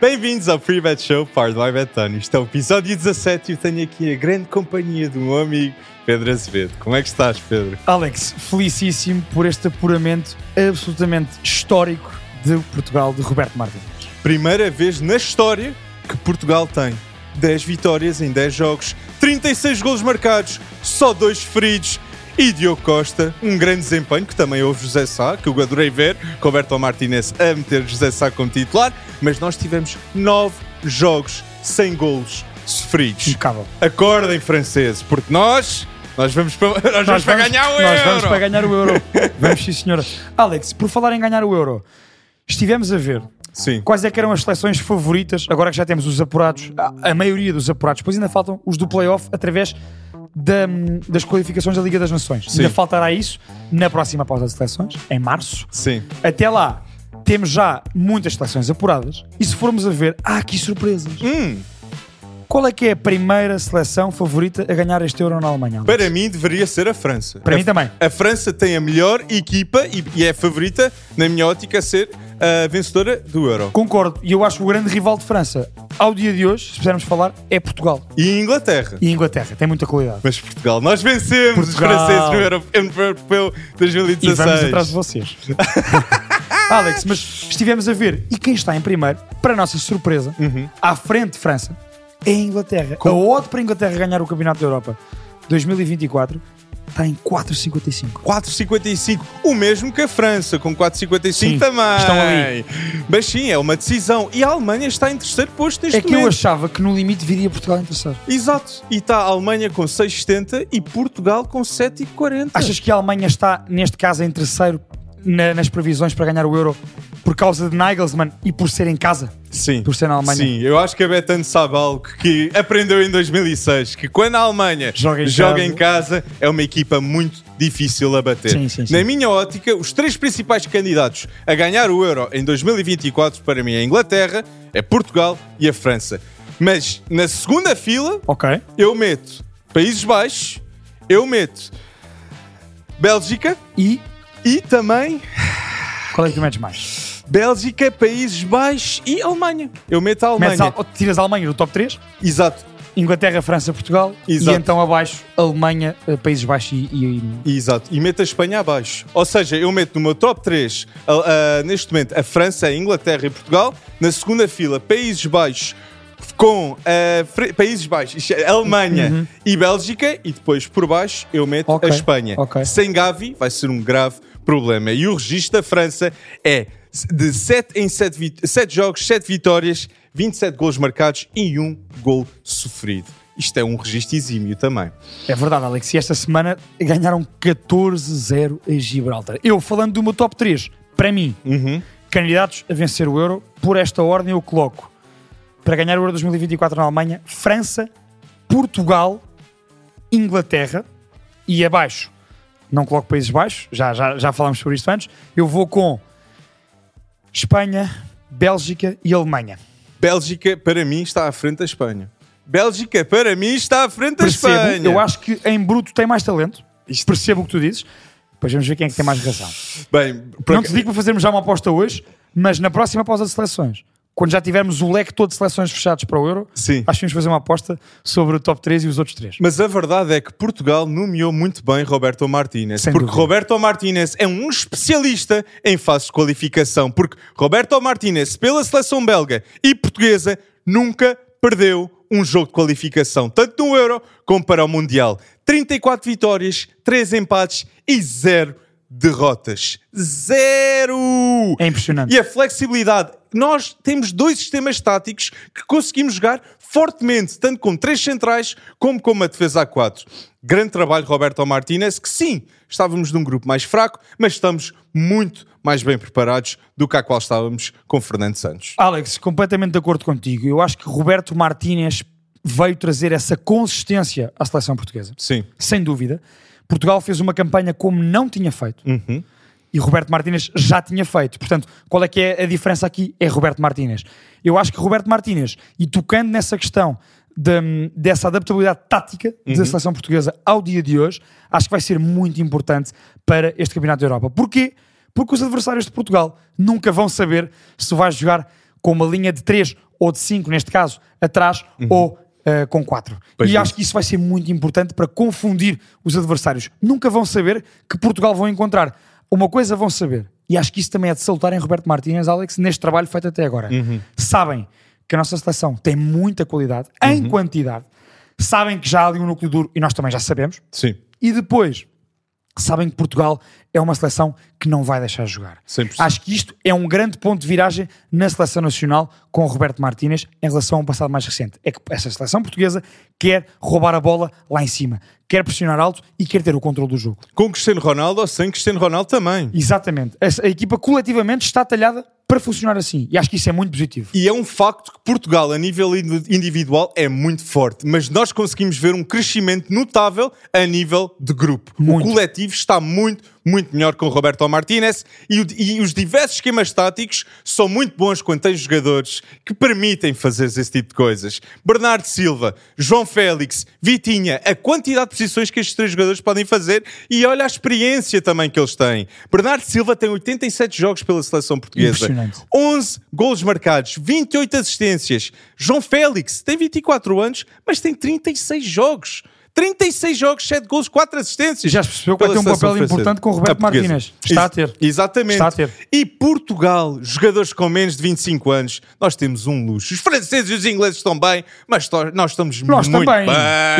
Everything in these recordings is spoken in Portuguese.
Bem-vindos ao Free Bet Show, Powered by Betano. Isto é o episódio 17 e eu tenho aqui a grande companhia do meu amigo Pedro Azevedo. Como é que estás, Pedro? Alex, felicíssimo por este apuramento absolutamente histórico de Portugal de Roberto Martins. Primeira vez na história que Portugal tem 10 vitórias em 10 jogos, 36 golos marcados, só 2 feridos. E Diogo Costa, um grande desempenho, que também houve José Sá, que eu adorei ver, Roberto Martinez a meter José Sá como titular, mas nós tivemos 9 jogos sem golos sofridos. Impecável. Acordem, franceses, porque nós, nós vamos para, nós vamos Nós para vamos- ganhar o Nós euro. vamos para ganhar o euro. vamos sim, senhora. Alex, por falar em ganhar o euro, estivemos a ver Sim. quais é que eram as seleções favoritas, agora que já temos os apurados, a, a maioria dos apurados, depois ainda faltam os do playoff através da- das qualificações da Liga das Nações. Sim. Ainda faltará isso na próxima pausa de seleções, em março. Sim. Até lá, temos já muitas seleções apuradas. E se formos a ver, há aqui surpresas. Hum, Qual é que é a primeira seleção favorita a ganhar este Euro na Alemanha? Alex? para mim deveria ser a França. Para a, mim também. A França tem a melhor equipa e, e é a favorita, na minha ótica, a ser a vencedora do Euro. Concordo. E eu acho que o grande rival de França, ao dia de hoje, se pudermos falar, é Portugal. E Inglaterra. E Inglaterra. Tem muita qualidade. Mas Portugal, nós vencemos os Portugal. franceses no Euro- Europeu E 2016. vamos atrás de vocês. Alex, mas estivemos a ver. E quem está em primeiro, para a nossa surpresa, Uhum. à frente de França, é a Inglaterra. A odd para a Inglaterra ganhar o Campeonato da Europa 2024 está em 4,55. 4,55. O mesmo que a França, com 4,55 Sim, também. estão ali. Mas sim, é uma decisão. E a Alemanha está em terceiro posto neste É que eu momento. achava que no limite viria Portugal em terceiro. Exato. E está a Alemanha com 6,70 e Portugal com 7,40. Achas que a Alemanha está, neste caso, em terceiro na- nas previsões para ganhar o Euro por causa de Nagelsmann e por ser em casa? Sim. Por ser na Alemanha. Sim, eu acho que a Betano sabe algo que aprendeu em 2006, que quando a Alemanha Joga em casa. em casa é uma equipa muito difícil a bater. Sim, sim, sim. Na minha ótica, os três principais candidatos a ganhar o Euro em 2024 para mim é a Inglaterra, é Portugal e a França. Mas na segunda fila Ok. eu meto Países Baixos, eu meto Bélgica E e também qual é que tu metes mais? Bélgica, Países Baixos e Alemanha. Eu meto a Alemanha. Metes a, tiras a Alemanha do top 3, Exato. Inglaterra, França, Portugal Exato. e então abaixo Alemanha, eh, Países Baixos e, e- Exato, e meto a Espanha abaixo. Ou seja, eu meto no meu top 3, a- a- neste momento, a França, a Inglaterra e Portugal. Na segunda fila, Países Baixos com Fre- Países Baixos, é, Alemanha e Bélgica. E depois, por baixo, eu meto Uhum. Ok, a Espanha. ok. Sem Gavi, vai ser um grave problema. E o registro da França é de 7 em 7, 7 jogos, 7 vitórias, 27 golos marcados e 1 gol sofrido. Isto é um registro exímio também. É verdade, Alex. E esta semana ganharam 14-0 a Gibraltar. Eu, falando do meu top 3, para mim, Uhum. candidatos a vencer o Euro, por esta ordem eu coloco para ganhar o Euro 2024 na Alemanha, França, Portugal, Inglaterra e abaixo. Não coloco Países Baixos, já, já, já falámos sobre isto antes. Eu vou com Espanha, Bélgica e Alemanha. Bélgica, para mim, está à frente da Espanha. Bélgica, para mim, está à frente da Percebo, Espanha. eu acho que em bruto tem mais talento. Isto- Percebo o que tu dizes. Depois vamos ver quem é que tem mais razão. Bem, Não te digo para fazermos já uma aposta hoje, mas na próxima pausa de seleções, quando já tivermos o leque todo de seleções fechados para o Euro, Sim. acho que vamos fazer uma aposta sobre o top 3 e os outros 3. Mas a verdade é que Portugal nomeou muito bem Roberto Martínez. Sem porque dúvida. Roberto Martínez é um especialista em fases de qualificação. Porque Roberto Martínez, pela seleção belga e portuguesa, nunca perdeu um jogo de qualificação, tanto no Euro como para o Mundial. 34 vitórias, 3 empates e 0 derrotas. Zero! É impressionante. E a flexibilidade. Nós temos dois sistemas táticos que conseguimos jogar fortemente, tanto com três centrais como com uma defesa a quatro. Grande trabalho, Roberto Martínez, que sim, estávamos num grupo mais fraco, mas estamos muito mais bem preparados do que a qual estávamos com Fernando Santos. Alex, completamente de acordo contigo. Eu acho que Roberto Martínez veio trazer essa consistência à seleção portuguesa. Sim. Sem dúvida. Portugal fez uma campanha como não tinha feito. Uhum. E Roberto Martínez já tinha feito. Portanto, qual é que é a diferença aqui? É Roberto Martínez. Eu acho que Roberto Martínez, e tocando nessa questão de- dessa adaptabilidade tática da seleção portuguesa ao dia de hoje, acho que vai ser muito importante para este Campeonato da Europa. Porquê? Porque os adversários de Portugal nunca vão saber se tu vais jogar com uma linha de 3 ou de 5, neste caso, atrás, ou uh, com 4. Pois e é. acho que isso vai ser muito importante para confundir os adversários. Nunca vão saber que Portugal vão encontrar. Uma coisa vão saber, e acho que isso também é de salutar em Roberto Martínez, Alex, neste trabalho feito até agora. Sabem que a nossa seleção tem muita qualidade, em quantidade. Sabem que já há ali um núcleo duro, e nós também já sabemos. Sim, E depois, sabem que Portugal é uma seleção que não vai deixar jogar. 100%. Acho que isto é um grande ponto de viragem na seleção nacional com o Roberto Martínez em relação a um passado mais recente. É que essa seleção portuguesa quer roubar a bola lá em cima, quer pressionar alto e quer ter o controle do jogo. com Cristiano Ronaldo ou sem Cristiano Ronaldo também. Exatamente. A, a equipa coletivamente está talhada para funcionar assim. E acho que isso é muito positivo. E é um facto que Portugal, a nível indi- individual, é muito forte, mas nós conseguimos ver um crescimento notável a nível de grupo. Muito. O coletivo está muito, muito melhor com o Roberto Martínez e, o- e os diversos esquemas táticos são muito bons quando tens jogadores que permitem fazer esse tipo de coisas. Bernardo Silva, João Félix, Vitinha, a quantidade de posições que estes três jogadores podem fazer e olha a experiência também que eles têm. Bernardo Silva tem 87 jogos pela seleção portuguesa. Impressionante. 11 golos marcados, 28 assistências. João Félix tem 24 anos, mas tem 36 jogos. 36 jogos, 7 golos, 4 assistências. Já se percebeu que vai ter um papel francesa. importante com o Roberto A portuguesa. Martínez. Está a ter. Ex- Exatamente. Está a ter. E Portugal, jogadores com menos de 25 anos, nós temos um luxo. Os franceses e os ingleses estão bem, mas nós estamos Nós muito também. bem.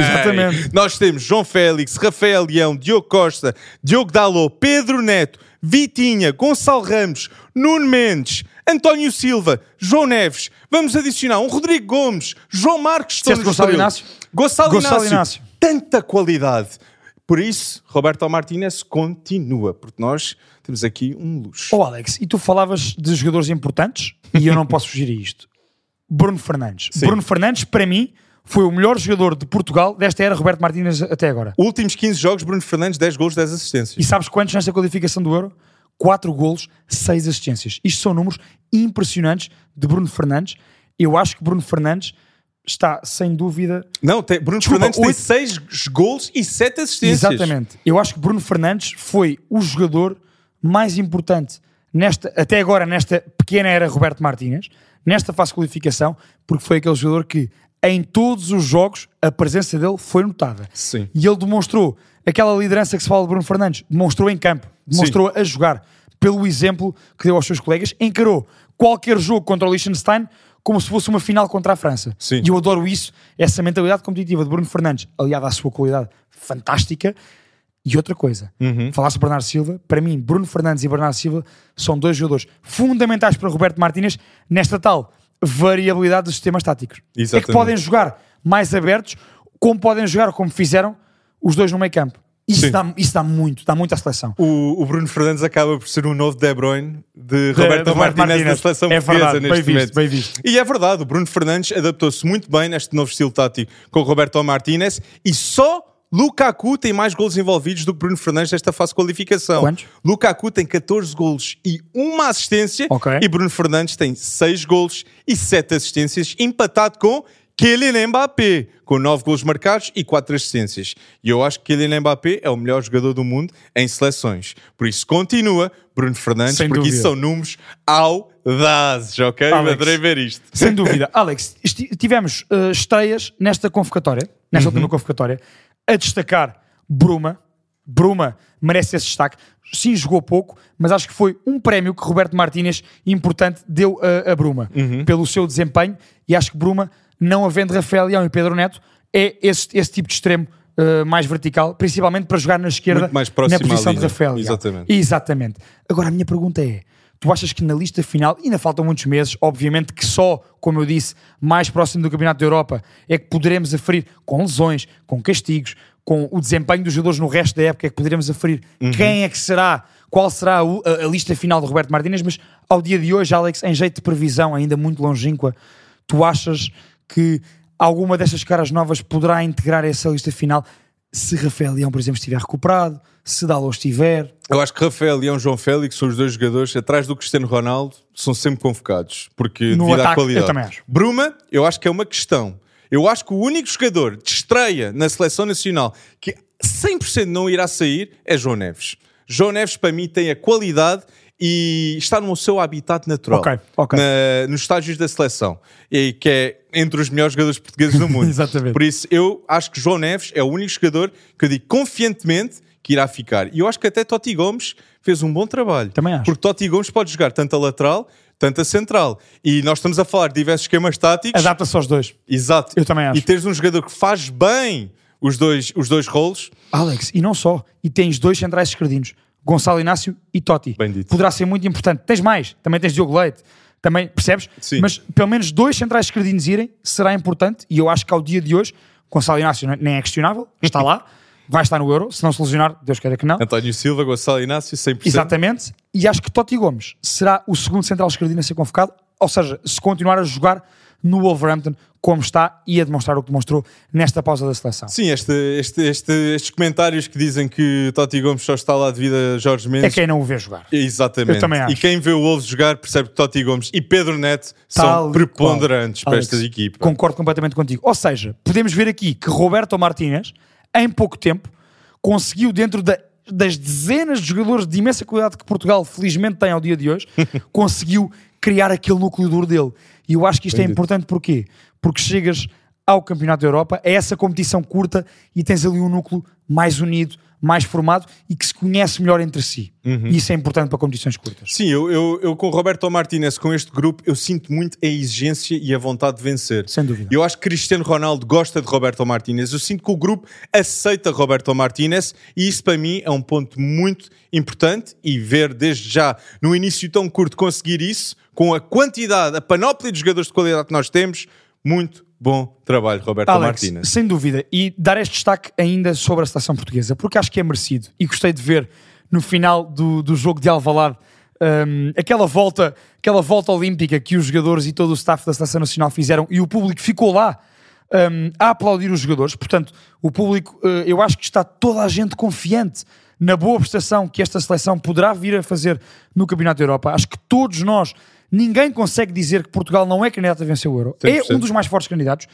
Exatamente. Nós temos João Félix, Rafael Leão, Diogo Costa, Diogo Dalot, Pedro Neto, Vitinha, Gonçalo Ramos, Nuno Mendes, António Silva, João Neves. Vamos adicionar um Rodrigo Gomes, João Marcos. Disseste Gonçalo. Inácio? Gonçalo, Gonçalo. Inácio. Tanta qualidade. Por isso, Roberto Martínez continua, porque nós temos aqui um luxo. Oh Alex, e tu falavas de jogadores importantes e eu não posso fugir a isto. Bruno Fernandes. Sim. Bruno Fernandes, para mim, foi o melhor jogador de Portugal desta era Roberto Martínez até agora. Últimos 15 jogos, Bruno Fernandes, 10 golos, 10 assistências. E sabes quantos nesta qualificação do Euro? 4 golos, 6 assistências. Isto são números impressionantes de Bruno Fernandes. Eu acho que Bruno Fernandes está, sem dúvida, Não, tem, Bruno Desculpa, Fernandes tem oito- 6 golos e 7 assistências. Exatamente. Eu acho que Bruno Fernandes foi o jogador mais importante nesta, até agora nesta pequena era Roberto Martínez, nesta fase de qualificação, porque foi aquele jogador que em todos os jogos a presença dele foi notada. Sim. E ele demonstrou aquela liderança que se fala de Bruno Fernandes, demonstrou em campo, demonstrou a jogar pelo exemplo que deu aos seus colegas, encarou qualquer jogo contra o Liechtenstein como se fosse uma final contra a França. Sim. E eu adoro isso, essa mentalidade competitiva de Bruno Fernandes, aliada à sua qualidade fantástica. E outra coisa, falaste de Bernardo Silva, para mim, Bruno Fernandes e Bernardo Silva são dois jogadores fundamentais para Roberto Martínez nesta tal variabilidade dos sistemas táticos. É que Exatamente. podem jogar mais abertos, como podem jogar, como fizeram os dois no meio campo. Isso Sim. dá, isso dá muito, dá muito à seleção. O, o Bruno Fernandes acaba por ser um novo De Bruyne de De- Roberto de Roberto Martínez na Martínez. seleção É portuguesa verdade, neste bem momento. visto, bem visto. E é verdade, o Bruno Fernandes adaptou-se muito bem neste novo estilo tático com o Roberto Martínez e só Lukaku tem mais golos envolvidos do que Bruno Fernandes nesta fase de qualificação. Quantos? Lukaku tem 14 golos e uma assistência Ok. e Bruno Fernandes tem 6 golos e 7 assistências, empatado com Kylian Mbappé, com 9 golos marcados e 4 assistências. E eu acho que Kylian Mbappé é o melhor jogador do mundo em seleções. Por isso continua Bruno Fernandes, Sem porque dúvida. isso são números audazes, ok? Alex. Adorei ver isto. Sem dúvida. Alex, tivemos eh, estreias nesta convocatória, nesta última convocatória, a destacar Bruma. Bruma merece esse destaque. Sim, jogou pouco, mas acho que foi um prémio que Roberto Martínez, importante, deu a, a Bruma pelo seu desempenho. E acho que Bruma, não havendo Rafael Leão e Pedro Neto, é esse, esse tipo de extremo eh, mais vertical, principalmente para jogar na esquerda, na posição de. Rafael Leão. Exatamente. Exatamente. Agora a minha pergunta é: tu achas que na lista final, ainda faltam muitos meses, obviamente que só, como eu disse, mais próximo do Campeonato da Europa, é que poderemos aferir com lesões, com castigos, com o desempenho dos jogadores no resto da época, é que poderemos aferir quem é que será, qual será a, a lista final de Roberto Martínez, mas ao dia de hoje, Alex, em jeito de previsão, ainda muito longínqua, tu achas que alguma destas caras novas poderá integrar essa lista final se Rafael Leão, por exemplo, estiver recuperado, se Dalot estiver, Eu acho que Rafael Leão e João Félix são os dois jogadores atrás do Cristiano Ronaldo, são sempre convocados, porque No devido à ataque, qualidade. eu também acho. Bruma, eu acho que é uma questão. Eu acho que o único jogador de estreia na seleção nacional que 100% não irá sair é João Neves. João Neves, para mim, tem a qualidade e está no seu habitat natural. Ok, ok. Na- nos estágios da seleção. E que é entre os melhores jogadores portugueses do mundo. Exatamente. Por isso, eu acho que João Neves é o único jogador que eu digo confiantemente que irá ficar. E eu acho que até Totti Gomes fez um bom trabalho. Também acho. Porque Totti Gomes pode jogar tanto a lateral, tanto a central. E nós estamos a falar de diversos esquemas táticos. Adapta-se aos dois. Exato. Eu também acho. E teres um jogador que faz bem os dois, os dois rolos, Alex, e não só. E tens dois centrais esquerdinos, Gonçalo Inácio e Totti. Bem dito. Poderá ser muito importante. Tens mais, também tens Diogo Leite. Também, percebes? Sim. Mas pelo menos dois centrais esquerdinos irem será importante. E eu acho que ao dia de hoje, Gonçalo Inácio não- nem é questionável, está lá, vai estar no Euro. Se não se lesionar, Deus queira que não. António Silva, Gonçalo Inácio, 100%. Exatamente. E acho que Totti Gomes será o segundo central esquerdino a ser convocado. Ou seja, se continuar a jogar no Wolverhampton como está e a demonstrar o que demonstrou nesta pausa da seleção. Sim, este, este, este- estes comentários que dizem que Totti Gomes só está lá devido a Jorge É Mendes. quem não o vê jogar. Exatamente. Eu também acho. E quem vê o Wolves jogar percebe que Totti Gomes e Pedro Neto são Tal e preponderantes qual. para Alex, esta equipa. Concordo completamente contigo. Ou seja, podemos ver aqui que Roberto Martínez, em pouco tempo, conseguiu, dentro da- das dezenas de jogadores de imensa qualidade que Portugal felizmente tem ao dia de hoje, conseguiu criar aquele núcleo duro dele. E eu acho que isto é dito. importante porquê? Porque chegas ao Campeonato da Europa, é essa competição curta e tens ali um núcleo mais unido, mais formado e que se conhece melhor entre si. Uhum. Isso é importante para competições curtas. Sim, eu, eu, eu com o Roberto Martinez, com este grupo, eu sinto muito a exigência e a vontade de vencer. Sem dúvida. Eu acho que Cristiano Ronaldo gosta de Roberto Martinez. Eu sinto que o grupo aceita Roberto Martinez e isso para mim é um ponto muito importante e ver desde já, no início tão curto, conseguir isso, com a quantidade, a panóplia de jogadores de qualidade que nós temos, muito bom trabalho, Roberto Alex, Martinez. sem dúvida. E dar este destaque ainda sobre a seleção portuguesa, porque acho que é merecido. E gostei de ver no final do, do jogo de Alvalade hum, aquela, volta, aquela volta olímpica que os jogadores e todo o staff da seleção nacional fizeram e o público ficou lá hum, a aplaudir os jogadores. Portanto, o público, eh, eu acho que está toda a gente confiante na boa prestação que esta seleção poderá vir a fazer no Campeonato da Europa. Acho que todos nós, ninguém consegue dizer que Portugal não é candidato a vencer o Euro. É 100%. um dos mais fortes candidatos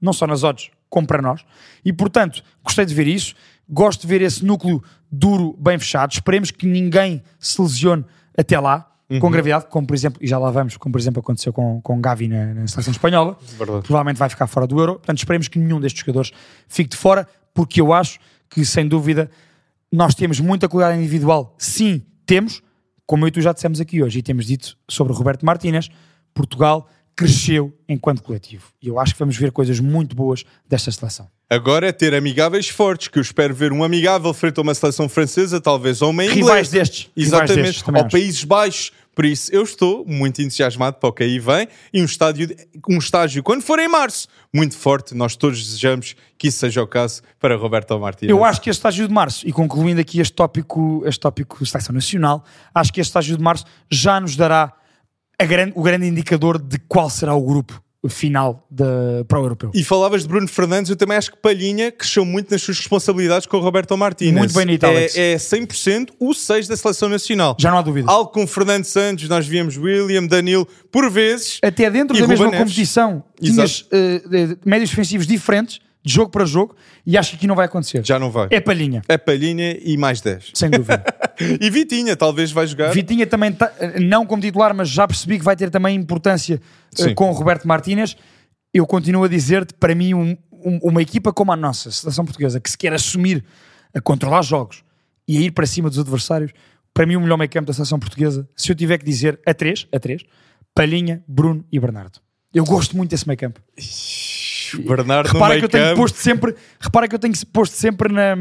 não só nas odds, como para nós. E, portanto, gostei de ver isso. Gosto de ver esse núcleo duro, bem fechado. Esperemos que ninguém se lesione até lá, com gravidade, como por exemplo, e já lá vamos, como por exemplo aconteceu com, com Gavi na, na seleção espanhola. Verdade. Provavelmente vai ficar fora do Euro. Portanto, esperemos que nenhum destes jogadores fique de fora, porque eu acho que, sem dúvida, nós temos muita qualidade individual. Sim, temos, como eu e tu já dissemos aqui hoje, e temos dito sobre Roberto Martínez, Portugal cresceu enquanto coletivo. E eu acho que vamos ver coisas muito boas desta seleção. Agora é ter amigáveis fortes, que eu espero ver um amigável frente a uma seleção francesa, talvez ou uma inglesa. Rivais destes, rivais Exatamente, destes, também ou acho. Países Baixos. Por isso, eu estou muito entusiasmado para o que aí vem e um estádio, um estágio, quando for em março, muito forte. Nós todos desejamos que isso seja o caso para Roberto Martínez. Eu acho que este estágio de março, e concluindo aqui este tópico, este tópico seleção nacional, acho que este estágio de março já nos dará grande- o grande indicador de qual será o grupo final da, para o europeu. E falavas de Bruno Fernandes, eu também acho que Palhinha cresceu muito nas suas responsabilidades com o Roberto Martínez. Muito bem dito, Alex. É, é 100% o 6 da seleção nacional. Já não há dúvida. Algo com Fernando Santos, nós víamos William, Danilo, por vezes. Até dentro da Ruben mesma Neves. competição, tinhas eh, médios defensivos diferentes, de jogo para jogo, e acho que aqui não vai acontecer. Já não vai. É palhinha, É Palhinha e mais 10. sem dúvida. E Vitinha, talvez vai jogar. Vitinha também, tá- não como titular, mas já percebi que vai ter também importância eh, Sim. com o Roberto Martínez. Eu continuo a dizer-te, para mim, um- um- uma equipa como a nossa, a seleção portuguesa, que se quer assumir a controlar jogos e a ir para cima dos adversários, para mim o melhor meio campo da seleção portuguesa, se eu tiver que dizer a três, a três, Palhinha, Bruno e Bernardo. Eu gosto muito desse meio campo. Bernardo Repara que eu tenho posto sempre, repara que eu tenho posto sempre na-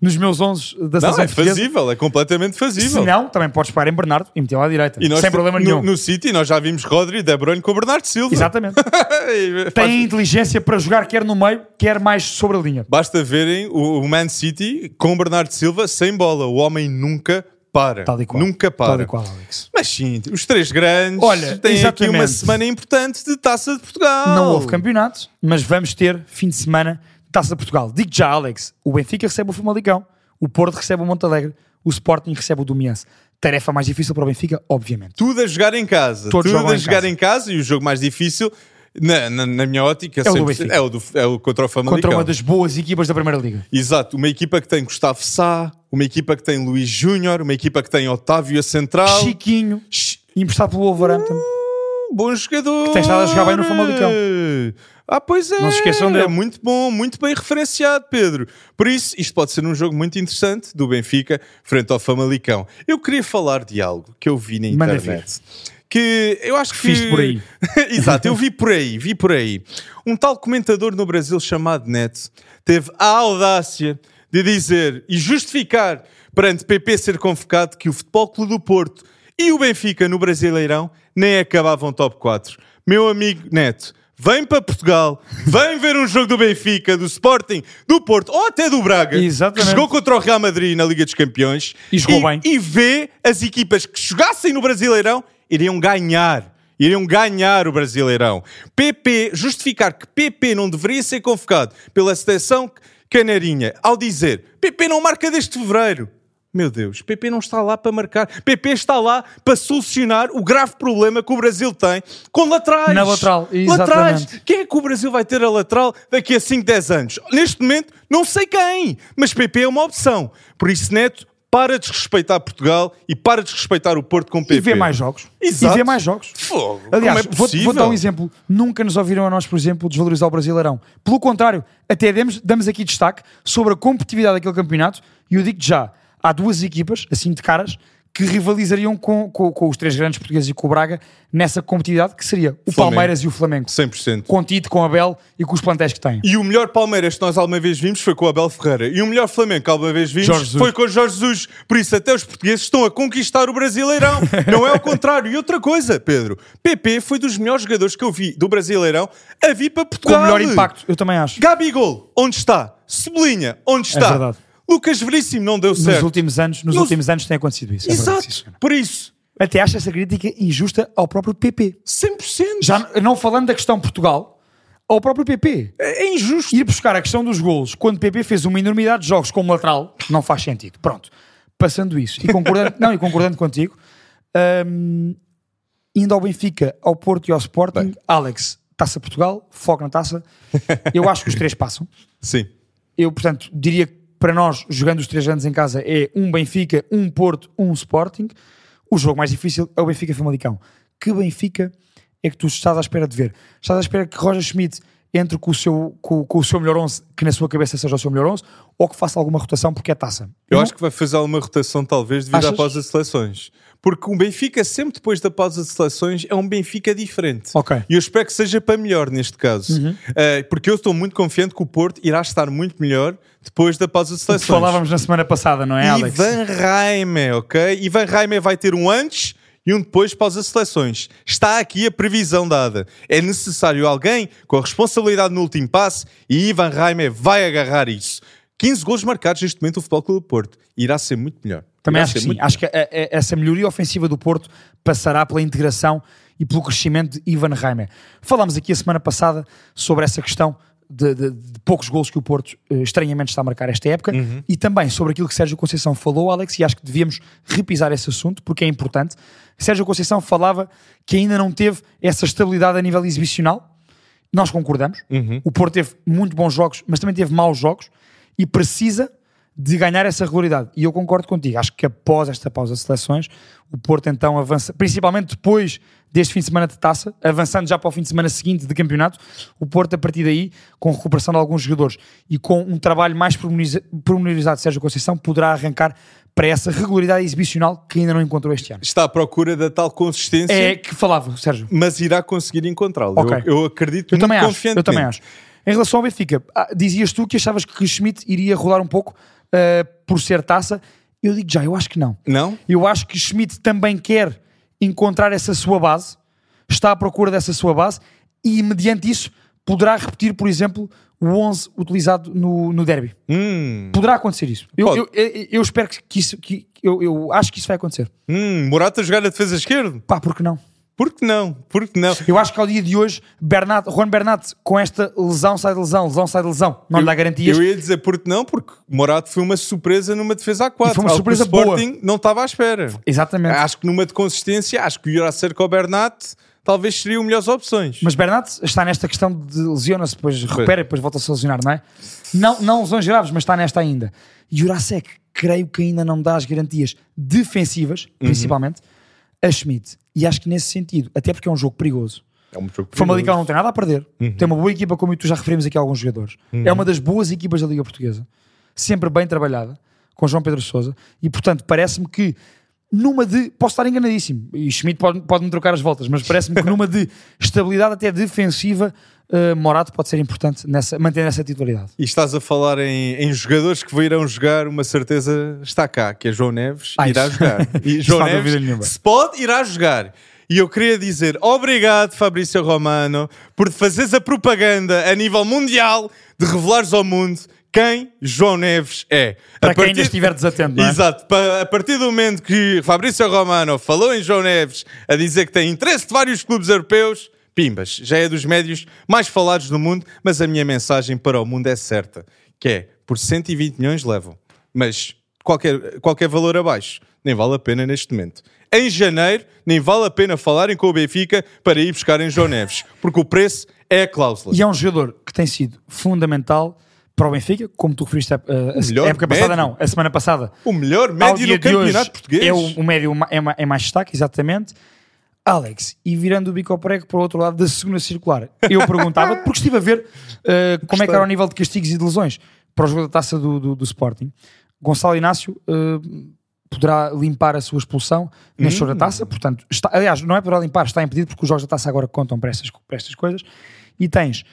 nos meus 11 da Não, é portuguesa. fazível, é completamente Se fazível. não, também podes parar em Bernardo e meter lá à direita. E nós sem problema no, nenhum. No City nós já vimos Rodri e De Bruyne com o Bernardo Silva. Exatamente. Faz- Tem inteligência para jogar quer no meio, quer mais sobre a linha. Basta verem o, o Man City com o Bernardo Silva sem bola. O homem nunca para. Nunca para. qual, Alex. Mas sim, os três grandes Olha, têm aqui uma exatamente. semana importante de Taça de Portugal. Não houve campeonato, mas vamos ter fim de semana de Taça de Portugal. Digo já, Alex, o Benfica recebe o Famalicão, o Porto recebe o Montalegre, o Sporting recebe o Domiense. Tarefa mais difícil para o Benfica, obviamente. Tudo a jogar em casa. Todos Tudo a em jogar casa. em casa e o jogo mais difícil, na, na- na minha ótica, É o do 100%, Benfica. é o, do, é o contra o Famalicão. Contra uma das boas equipas da Primeira Liga. Exato, uma equipa que tem Gustavo Sá, uma equipa que tem Luís Júnior, uma equipa que tem Otávio a central. Chiquinho, Ch- emprestado pelo Wolverhampton. Bom jogador. Que tem estado a jogar bem no Famalicão. Ah, pois é. Não se esqueçam dele. É muito bom, muito bem referenciado, Pedro. Por isso, isto pode ser um jogo muito interessante do Benfica frente ao Famalicão. Eu queria falar de algo que eu vi na Manda internet. Que eu acho que. Viste por aí. Exato, eu vi por aí, vi por aí. Um tal comentador no Brasil chamado Neto teve a audácia de dizer e justificar perante PP ser convocado que o Futebol Clube do Porto e o Benfica no Brasileirão nem acabavam top 4. Meu amigo Neto, vem para Portugal, vem ver um jogo do Benfica, do Sporting, do Porto ou até do Braga, Exatamente. que jogou contra o Real Madrid na Liga dos Campeões E jogou bem. e vê as equipas que jogassem no Brasileirão iriam ganhar. Iriam ganhar o Brasileirão. PP, justificar que PP não deveria ser convocado pela seleção canarinha ao dizer PP não marca desde fevereiro. Meu Deus, PP não está lá para marcar. PP está lá para solucionar o grave problema que o Brasil tem com laterais. Na lateral, Laterais. exatamente. Quem é que o Brasil vai ter a lateral daqui a 5, 10 anos? Neste momento, não sei quem, mas PP é uma opção. Por isso, Neto, para de desrespeitar Portugal e para de desrespeitar o Porto com PP. E vê mais jogos. Exato. E vê mais jogos. Fogo, Aliás, é vou, vou dar um exemplo. Nunca nos ouviram a nós, por exemplo, desvalorizar o Brasileirão. Pelo contrário, até demos, damos aqui destaque sobre a competitividade daquele campeonato e eu digo já, há duas equipas, assim de caras, que rivalizariam com, com, com os três grandes portugueses e com o Braga nessa competitividade, que seria o Flamengo. Palmeiras e o Flamengo. 100%. Com Tite, com Abel e com os plantéis que têm. E o melhor Palmeiras que nós alguma vez vimos foi com o Abel Ferreira. E o melhor Flamengo que alguma vez vimos foi com o Jorge Jesus. Por isso, até os portugueses estão a conquistar o Brasileirão. Não é ao contrário. E outra coisa, Pedro. PP foi dos melhores jogadores que eu vi do Brasileirão a vir para Com Portugal. o melhor impacto, eu também acho. Gabigol, onde está? Cebolinha, onde está? É verdade. Lucas Veríssimo não deu Nos certo. últimos anos, nos Nos- últimos anos tem acontecido isso. é Exato. senhora. Por isso, Até acho essa crítica injusta ao próprio PP. 100%. Já não falando da questão Portugal, ao próprio PP. É é injusto. Ir buscar a questão dos golos quando o PP fez uma enormidade de jogos como lateral não faz sentido. Pronto. Passando isso e concordando, não, e concordando contigo, hum, indo ao Benfica, ao Porto e ao Sporting, Alex, taça Portugal, foco na taça. Eu acho que os três passam. Sim. Eu, portanto, diria que para nós, jogando os três anos em casa, é um Benfica, um Porto, um Sporting. O jogo mais difícil é o Benfica Famalicão. Que Benfica é que tu estás à espera de ver? Estás à espera que Roger Schmidt entre com o seu, com, com o seu melhor 11, que na sua cabeça seja o seu melhor 11, ou que faça alguma rotação porque é taça? Eu Não- acho que vai fazer alguma rotação, talvez, devido à Achas? pausa de seleções. Porque o Benfica, sempre depois da pausa de seleções, é um Benfica diferente. Uhum. E eu espero que seja para melhor neste caso. Eh, porque eu estou muito confiante que o Porto irá estar muito melhor depois da pausa de seleções. falávamos na semana passada, não é, Alex? Ivan Raime, ok? Ivan Raime vai ter um antes e um depois pausa de seleções. Está aqui a previsão dada. É necessário alguém com a responsabilidade no último passe e Ivan Raime vai agarrar isso. 15 gols marcados neste momento o Futebol Clube do Porto. Irá ser muito melhor. Também acho que sim. Acho que a- a- essa melhoria ofensiva do Porto passará pela integração e pelo crescimento de Ivan Reimer. Falámos aqui a semana passada sobre essa questão de, de- de poucos golos que o Porto eh, estranhamente está a marcar esta época Uhum. e também sobre aquilo que Sérgio Conceição falou, Alex, e acho que devíamos repisar esse assunto porque é importante. Sérgio Conceição falava que ainda não teve essa estabilidade a nível exibicional. Nós concordamos. Uhum. O Porto teve muito bons jogos, mas também teve maus jogos e precisa de ganhar essa regularidade. E eu concordo contigo. Acho que após esta pausa de seleções, o Porto então avança, principalmente depois deste fim de semana de taça, avançando já para o fim de semana seguinte de campeonato, o Porto a partir daí, com recuperação de alguns jogadores e com um trabalho mais pormenorizado de Sérgio Conceição, poderá arrancar para essa regularidade exibicional que ainda não encontrou este ano. Está à procura da tal consistência, É que falava, Sérgio. mas irá conseguir encontrá-lo. Ok. Eu, eu acredito Eu muito também acho, eu também acho. Em relação ao Benfica, ah, dizias tu que achavas que Schmidt iria rodar um pouco ah, por ser taça. Eu digo já, eu acho que não. Não? Eu acho que Schmidt também quer encontrar essa sua base, está à procura dessa sua base e, mediante isso, poderá repetir, por exemplo, o 11 utilizado no, no derby. Hum, Poderá acontecer isso. Eu, eu, eu- eu espero que isso, que, eu, eu acho que isso vai acontecer. hum, Morata jogar a defesa esquerda? Pá, por que não? Por que não? Por que não? Eu acho que ao dia de hoje, Bernat, Juan Bernat, com esta lesão sai de lesão, lesão sai de lesão, não lhe dá garantias. Eu ia dizer por que não, porque Morato foi uma surpresa numa defesa a 4. E foi uma que surpresa o Sporting não estava à espera. Exatamente. Acho que numa de consistência, acho que o Juracer com o Bernat talvez seriam melhores opções. Mas Bernat está nesta questão de lesiona-se, depois recupera e depois volta-se a lesionar, não é? Não, não lesões graves, mas está nesta ainda. Jurasek, creio que ainda não dá as garantias defensivas, principalmente, a Schmidt. E acho que nesse sentido, até porque é um jogo perigoso. É um jogo Famalicão não tem nada a perder. Tem uma boa equipa, como tu já referimos aqui a alguns jogadores. É uma das boas equipas da Liga Portuguesa. Sempre bem trabalhada, com João Pedro Sousa. E, portanto, parece-me que numa de... Posso estar enganadíssimo. E Schmidt pode- pode-me trocar as voltas. Mas parece-me que numa de estabilidade até defensiva, eh, Morato pode ser importante nessa, manter essa titularidade. E estás a falar em, em jogadores que virão jogar, uma certeza está cá, que é João Neves, Ah, irá isso. jogar. E João Neves, nenhuma. se pode, irá jogar. E eu queria dizer obrigado, Fabrício Romano, por fazeres a propaganda a nível mundial de revelares ao mundo quem João Neves é. Para A quem ainda estiver desatento, é? Exato. A partir do momento que Fabrício Romano falou em João Neves a dizer que tem interesse de vários clubes europeus, pimbas, já é dos médios mais falados do mundo, mas a minha mensagem para o mundo é certa, que é, por 120 milhões levam, mas qualquer, qualquer valor abaixo nem vale a pena neste momento. Em janeiro, nem vale a pena falarem com o Benfica para ir buscarem João Neves, porque o preço é a cláusula. E é um jogador que tem sido fundamental para o Benfica, como tu referiste a, a- a época passada, médio. não, a semana passada. O melhor médio hoje campeonato português. É o, o médio é, é mais destaque, exatamente. Alex, e virando o bico ao prego para o outro lado da segunda circular, eu perguntava, porque estive a ver uh, como é que era o nível de castigos e de lesões para o jogo da taça do, do, do Sporting. Gonçalo Inácio uh, poderá limpar a sua expulsão neste jogo da taça, portanto, está, aliás, não é poderá limpar, está impedido porque os jogos da taça agora contam para estas, para estas coisas. E tens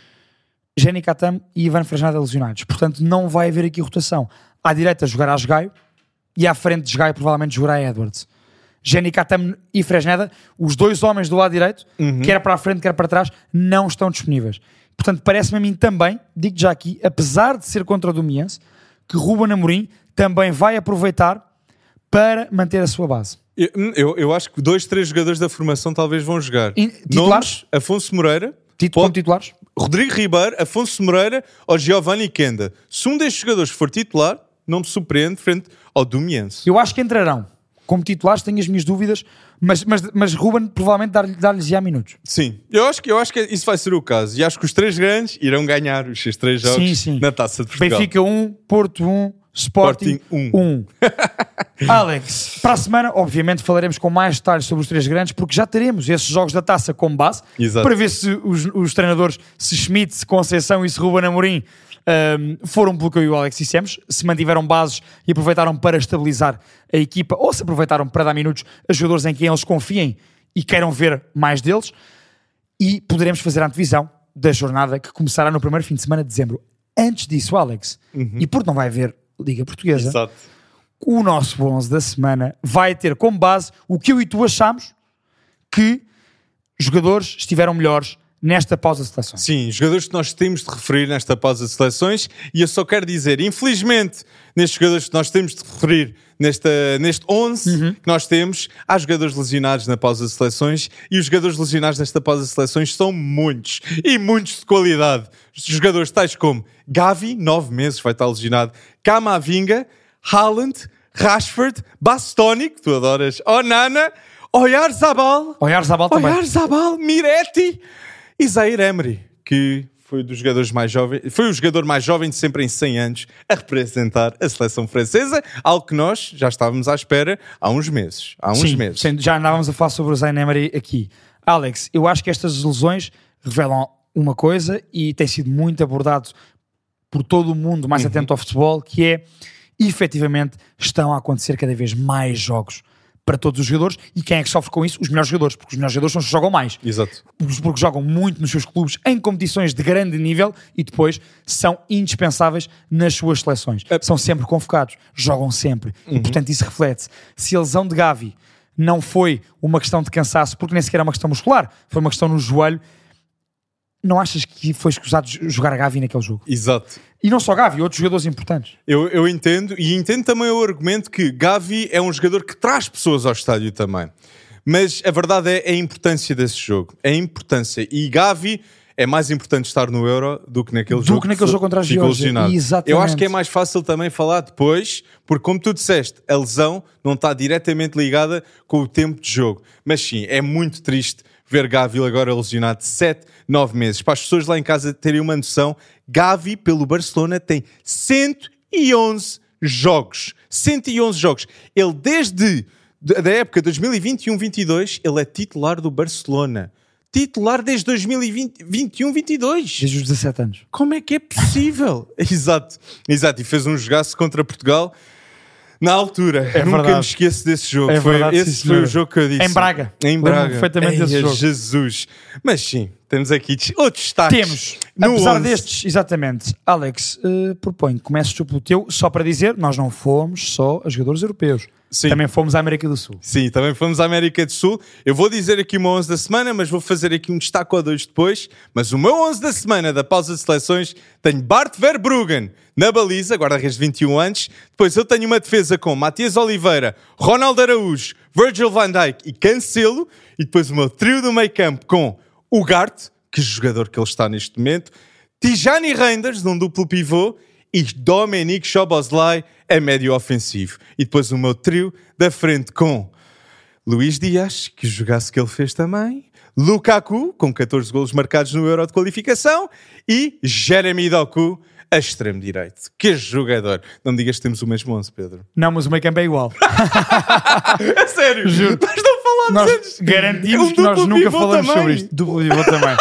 Jenny Katam e Ivan Fresnada lesionados, portanto, não vai haver aqui rotação. À direita jogará Gaio e à frente de Gaio provavelmente jogará Edwards. Jenny Katam e Fresneda, os dois homens do lado direito, quer para a frente, quer para trás, não estão disponíveis. Portanto, parece-me a mim também, digo já aqui, apesar de ser contra o Domiense, que Ruben Amorim também vai aproveitar para manter a sua base. Eu, eu, eu acho que dois, três jogadores da formação talvez vão jogar. Titulares? Nomes, Afonso Moreira, Tito como titulares? Rodrigo Ribeiro, Afonso Moreira ou Giovanni Kenda. Se um destes jogadores for titular, não me surpreende frente ao Domiense. Eu acho que entrarão como titulares, tenho as minhas dúvidas, mas, mas, mas Ruben provavelmente dar-lhe- dar-lhes já minutos. Sim, eu acho, que, eu acho que isso vai ser o caso. E acho que os três grandes irão ganhar os seus três jogos Sim, sim. na Taça de Portugal. Benfica 1, Porto 1, Sporting, Sporting 1. Alex, para a semana, obviamente, falaremos com mais detalhes sobre os três grandes, porque já teremos esses jogos da taça como base, Exato. para ver se os, os treinadores, se Schmidt, se Conceição e se Ruben Amorim ahm, foram pelo que eu e o Alex dissemos, se mantiveram bases e aproveitaram para estabilizar a equipa, ou se aproveitaram para dar minutos a jogadores em quem eles confiem e queiram ver mais deles, e poderemos fazer a antevisão da jornada que começará no primeiro fim de semana de dezembro. Antes disso, Alex, e porque não vai haver Liga Portuguesa, Exato. o nosso 11 da semana vai ter como base o que eu e tu achamos que jogadores estiveram melhores nesta pausa de seleções. Sim, jogadores que nós temos de referir nesta pausa de seleções e eu só quero dizer, infelizmente, nestes jogadores que nós temos de referir nesta, neste 11 Uhum. que nós temos, há jogadores lesionados na pausa de seleções e os jogadores lesionados nesta pausa de seleções são muitos e muitos de qualidade. Jogadores tais como Gavi, 9 meses, vai estar lesionado, Camavinga, Haaland, Rashford, Bastoni, que tu adoras, Onana, Oyarzabal, Oyarzabal também. Oyarzabal, Miretti e Zaire Emery, que foi dos jogadores mais jovens, foi o jogador mais jovem de sempre em 100 anos a representar a seleção francesa, algo que nós já estávamos à espera há uns meses. Há uns Sim, meses. sim, já andávamos a falar sobre o Zayn Emery aqui. Alex, eu acho que estas lesões revelam uma coisa e tem sido muito abordado por todo o mundo mais atento ao futebol, que é, efetivamente, estão a acontecer cada vez mais jogos para todos os jogadores e quem é que sofre com isso? Os melhores jogadores, porque os melhores jogadores são os que jogam mais. Exato. porque jogam muito nos seus clubes em competições de grande nível e depois são indispensáveis nas suas seleções. São sempre convocados, jogam sempre. E portanto isso reflete-se. Se a lesão de Gavi não foi uma questão de cansaço, porque nem sequer é uma questão muscular, foi uma questão no joelho, não achas que foi escusado jogar Gavi naquele jogo? Exato. E não só Gavi, outros jogadores importantes. Eu, eu entendo, e entendo também o argumento que Gavi é um jogador que traz pessoas ao estádio também. Mas a verdade é a importância desse jogo. A importância. E Gavi é mais importante estar no Euro do que naquele Do jogo. que naquele jogo contra a Geórgia. Exatamente. Eu acho que é mais fácil também falar depois, porque como tu disseste, a lesão não está diretamente ligada com o tempo de jogo. Mas sim, é muito triste ver Gavi agora lesionado de 7, 9 meses. Para as pessoas lá em casa terem uma noção, Gavi pelo Barcelona tem 111 jogos. 111 jogos. Ele desde da época 2021-22, ele é titular do Barcelona. Titular desde 2021-22. Desde os 17 anos. Como é que é possível? exato, exato. E fez um jogaço contra Portugal na altura. É Nunca verdade. me esqueço desse jogo. É foi, verdade, esse sim, foi o jogo que eu disse. Em Braga. Em Braga. perfeitamente desse Eia, jogo. Jesus. Mas sim, temos aqui outros destaques. Temos, no apesar 11. destes, exatamente, Alex, eh, proponho comeces tu pelo teu, só para dizer, nós não fomos só a jogadores europeus. Sim. Também fomos à América do Sul. Sim, também fomos à América do Sul. Eu vou dizer aqui o meu 11 da semana, mas vou fazer aqui um destaque ou dois depois. Mas o meu 11 da semana da pausa de seleções tenho Bart Verbruggen na baliza, guarda-redes de 21 anos. Depois eu tenho uma defesa com Matias Oliveira, Ronaldo Araújo, Virgil van Dijk e Cancelo. E depois o meu trio do meio campo com Ugarte, que jogador que ele está neste momento, Tijani Reinders, num duplo pivô, e Dominic Szoboszlai a médio ofensivo. E depois o meu trio da frente com Luís Dias, que jogasse que ele fez também, Lukaku, com 14 golos marcados no Euro de qualificação, e Jeremy Doku, a extremo direito. Que jogador! Não me digas que temos o mesmo 11, Pedro. Não, mas o meio campo é igual. É sério? Juro. Nós não falámos nós antes. garantimos Um que nós nunca falamos também. sobre isto. Duplo pivô também.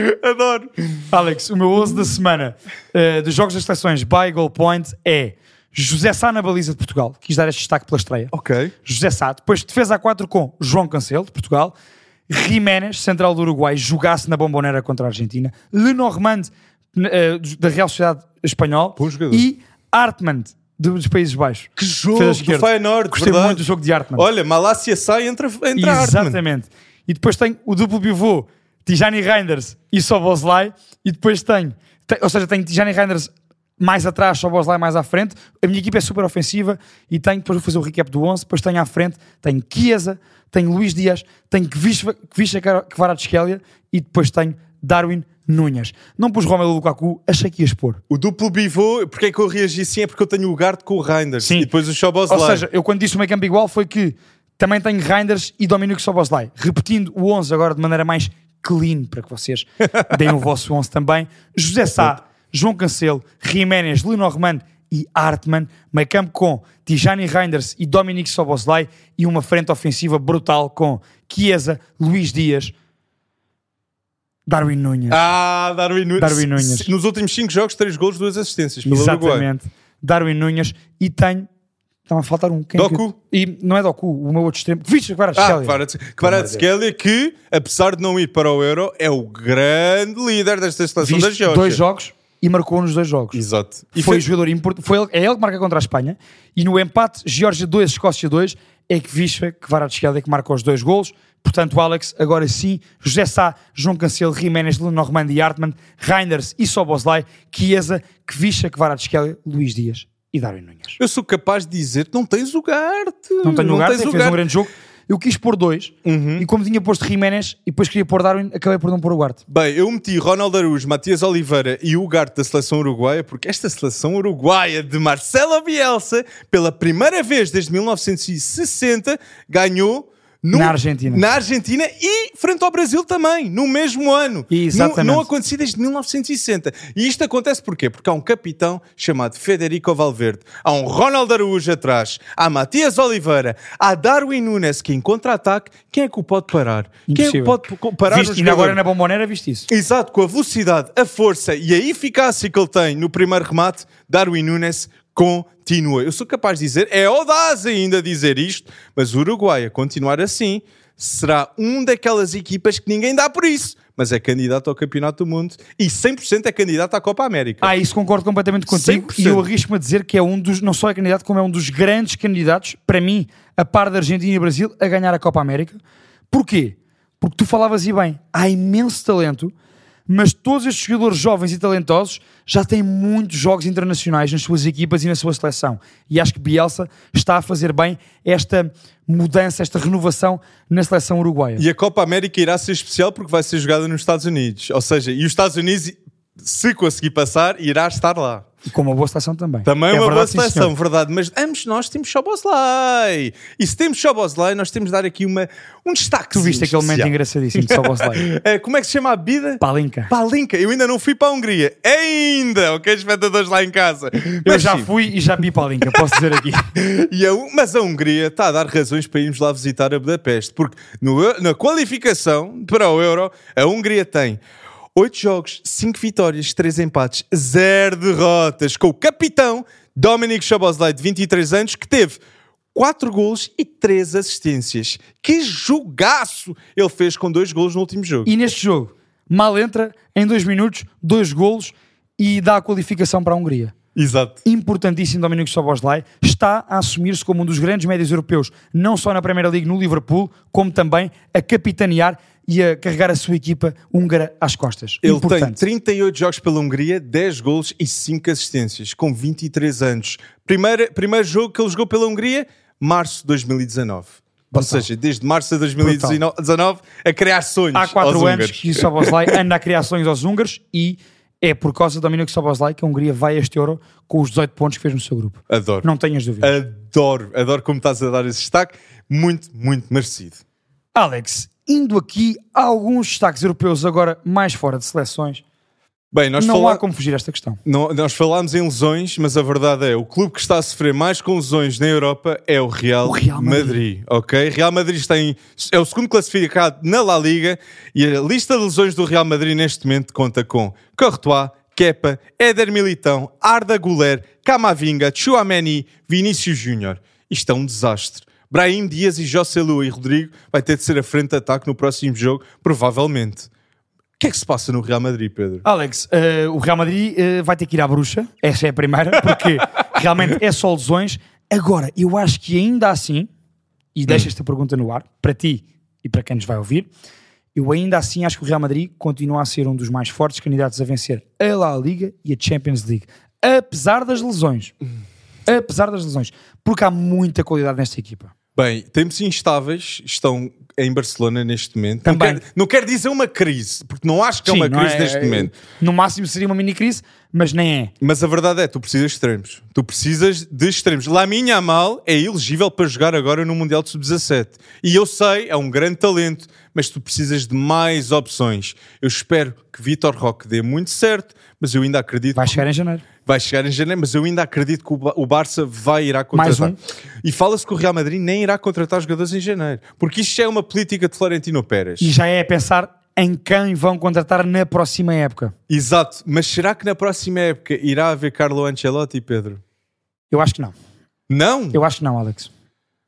Adoro. Alex, o meu 11 da semana eh, dos Jogos das Seleções by Goal Point é José Sá na baliza de Portugal. Quis dar este destaque pela estreia. Ok. José Sá. Depois defesa a 4 com João Cancelo, de Portugal. Jiménez, central do Uruguai, jogasse na bombonera contra a Argentina. Lenormand, eh, da Real Sociedade Espanhol. Bom jogador. E Hartmann, dos Países Baixos. Que jogo do. Feyenoord, Gostei verdade. muito do jogo de Hartmann. Olha, Malásia sai entre, entre a Hartmann. Exatamente. E depois tem o duplo pivô Tijani Reinders e Soboslai. E depois tenho, tem- ou seja, tenho Tijani Reinders mais atrás, Soboslai mais à frente. A minha equipa é super ofensiva e tenho, depois vou fazer o recap do 11. Depois tenho à frente, tenho Chiesa, tenho Luís Dias, tenho Kvisha Kvaratskhelia e depois tenho Darwin Núñez. Não pus Romelu Lukaku, achei que ia expor. O duplo pivô, porque é que eu reagi assim? É porque eu tenho o Garte com o Reinders Sim. e depois o Szoboszlai. Ou seja, eu quando disse o meio campo igual foi que também tenho Reinders e Dominic Soboslai. Repetindo o 11 agora de maneira mais clean para que vocês deem o vosso 11 também. José Sá, João Cancelo, Jiménez, Lenormand e Hartmann. Meio campo com Tijani Reinders e Dominic Soboslai e uma frente ofensiva brutal com Chiesa, Luís Dias, Darwin Núñez. Ah, Darwin Nunes. Darwin Núñez. Nos últimos 5 jogos, 3 golos, 2 assistências pelo Uruguai. Exatamente. Darwin Núñez e tenho. Estava a faltar um. Quem é que Doku. E não é Doku, o meu outro extremo. Vixe, agora Ah, Kvaratskhelia, que, apesar de não ir para o Euro, é o grande líder desta seleção da Viste Geórgia. dois jogos e marcou nos dois jogos. Exato. E foi fez- jogador importante. Foi ele, é ele que marca contra a Espanha. E no empate, Geórgia 2, Escócia 2, é que que Kvaratskhelia que marca os dois golos. Portanto, Alex, agora sim, José Sá, João Cancelo, Jiménez, Lenormand e Hartmann, Reinders e Soboslai, Chiesa, Kvisha, Kvaratskhelia, Luís Dias e Darwin Núñez. Eu sou capaz de dizer que não tens o Garte. Não tenho lugar, tens fez o um Garte. grande jogo. Eu quis pôr dois, Uhum. e como tinha posto Jiménez e depois queria pôr Darwin, acabei por não pôr o Guarte. Bem, eu meti Ronaldo Araújo, Matias Oliveira e o Garte da seleção uruguaia, porque esta seleção uruguaia de Marcelo Bielsa, pela primeira vez desde 1960, ganhou no- Na Argentina. Na Argentina e frente ao Brasil também, no mesmo ano. Exatamente. Não, não acontecia desde 1960. E isto acontece porquê? Porque há um capitão chamado Federico Valverde, há um Ronaldo Araújo atrás, há Matias Oliveira, há Darwin Nunes que em contra-ataque, quem é que o pode parar? Quem é que Impossível. pode parar Viste, e agora na Bombonera viste isso. Exato, com a velocidade, a força e a eficácia que ele tem no primeiro remate, Darwin Nunes continua. Eu sou capaz de dizer, é audaz ainda dizer isto, mas o Uruguai a continuar assim será um daquelas equipas que ninguém dá por isso, mas é candidato ao Campeonato do Mundo e 100% é candidato à Copa América. Ah, isso concordo completamente contigo 100%. e eu arrisco-me a dizer que é um dos, não só é candidato, como é um dos grandes candidatos, para mim, a par da Argentina e Brasil, a ganhar a Copa América. Porquê? Porque tu falavas e bem, há imenso talento, mas todos estes jogadores jovens e talentosos já têm muitos jogos internacionais nas suas equipas e na sua seleção. E acho que Bielsa está a fazer bem esta mudança, esta renovação na seleção uruguaia. E a Copa América irá ser especial porque vai ser jogada nos Estados Unidos. Ou seja, e os Estados Unidos se conseguir passar, irá estar lá. E com uma boa seleção também. Também É uma boa verdade, sim, seleção, senhor. verdade. Mas ambos nós temos Soboslai. E se temos Soboslai, nós temos de dar aqui uma, um destaque. Tu viste aquele momento engraçadíssimo de Soboslai. como é que se chama a bebida? Palinka. Palinka. Eu ainda não fui para a Hungria. Ainda, ok, espectadores lá em casa. Eu Mas já sim. fui e já vi Palinka, posso dizer aqui. E a, mas a Hungria está a dar razões para irmos lá visitar a Budapeste, porque no na qualificação para o Euro, a Hungria tem 8 jogos, 5 vitórias, 3 empates, 0 derrotas, com o capitão Dominic Szoboszlai, de 23 anos, que teve 4 golos e 3 assistências. Que jogaço ele fez com 2 golos no último jogo. E neste jogo, mal entra, em dois minutos, dois golos e dá a qualificação para a Hungria. Exato. Importantíssimo Dominic Soboslai está a assumir-se como um dos grandes médios europeus, não só na Primeira Liga no Liverpool, como também a capitanear e a carregar a sua equipa húngara às costas. Ele Importante. tem 38 jogos pela Hungria, 10 golos e 5 assistências, com 23 anos. Primeiro, primeiro jogo que ele jogou pela Hungria, março de 2019. Ou seja, desde março de 2019 a criar sonhos. Há quatro aos anos húngaros. que Soboslai anda a criar sonhos aos húngaros e é por causa do Dominic Soboslai que a Hungria vai a este Euro com os 18 pontos que fez no seu grupo. Adoro. Não tenhas dúvida. Adoro, adoro como estás a dar esse destaque. Muito, muito merecido. Alex, indo aqui a alguns destaques europeus agora mais fora de seleções, Bem, nós, não fala- há como fugir a esta questão. não- nós falámos em lesões, mas a verdade é o clube que está a sofrer mais com lesões na Europa é o Real, O Real Madrid. Madrid. ok? Real Madrid está em, é o segundo classificado na La Liga e a lista de lesões do Real Madrid neste momento conta com Courtois, Kepa, Éder Militão, Arda Güler, Camavinga, Chouameni, Vinícius Júnior. Isto é um desastre. Brahim Dias e José Lu e Rodrigo vai ter de ser a frente de ataque no próximo jogo, provavelmente. O que é que se passa no Real Madrid, Pedro? Alex, eh, o Real Madrid eh, vai ter que ir à bruxa, essa é a primeira, porque realmente é só lesões. Agora, eu acho que ainda assim, e deixo esta pergunta no ar, para ti e para quem nos vai ouvir, eu ainda assim acho que o Real Madrid continua a ser um dos mais fortes candidatos a vencer a La Liga e a Champions League, apesar das lesões. Apesar das lesões, porque há muita qualidade nesta equipa. Bem, tempos instáveis estão em Barcelona neste momento. Não Também. quero, não quero dizer uma crise, porque não acho que é Sim, uma não crise é- neste momento. No máximo seria uma mini crise, mas nem é. Mas a verdade é, tu precisas de extremos. Tu precisas de extremos. Lamine Yamal é elegível para jogar agora no Mundial de Sub-17. E eu sei, é um grande talento, mas tu precisas de mais opções. Eu espero que Vitor Roque dê muito certo, mas eu ainda acredito Vai que chegar em janeiro. vai chegar em janeiro, mas eu ainda acredito que o Ba- o Barça vai irá Mais contratar. um. E fala-se que o Real Madrid nem irá contratar jogadores em janeiro, porque isto já é uma política de Florentino Pérez. E já é a pensar em quem vão contratar na próxima época. Exato, mas será que na próxima época irá haver Carlo Ancelotti, Pedro? Eu acho que não. Não? Eu acho que não, Alex.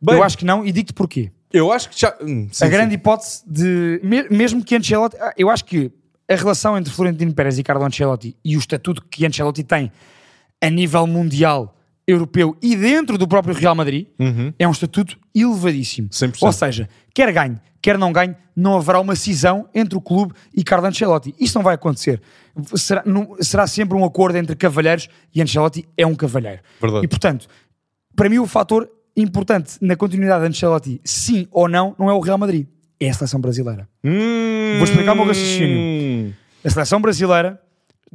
Bem, eu acho que não e digo-te porquê. Eu acho que já. Hum, sim, a sim. grande hipótese de. me- Mesmo que Ancelotti. ah, Eu acho que a relação entre Florentino Pérez e Carlo Ancelotti e o estatuto que Ancelotti tem a nível mundial, europeu e dentro do próprio Real Madrid é um estatuto elevadíssimo. 100%. Ou seja, quer ganhe, quer não ganhe, não haverá uma cisão entre o clube e Carlo Ancelotti. Isso não vai acontecer. Será, não- será sempre um acordo entre cavalheiros e Ancelotti é um cavalheiro. Verdade. E portanto, para mim o fator importante na continuidade de Ancelotti, sim ou não, não é o Real Madrid, é a seleção brasileira. Hum, Vou explicar o meu raciocínio. A seleção brasileira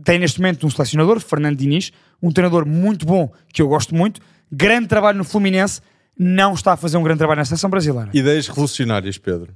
tem neste momento um selecionador, Fernando Diniz, um treinador muito bom, que eu gosto muito, grande trabalho no Fluminense, não está a fazer um grande trabalho na seleção brasileira, Ideias revolucionárias, Pedro.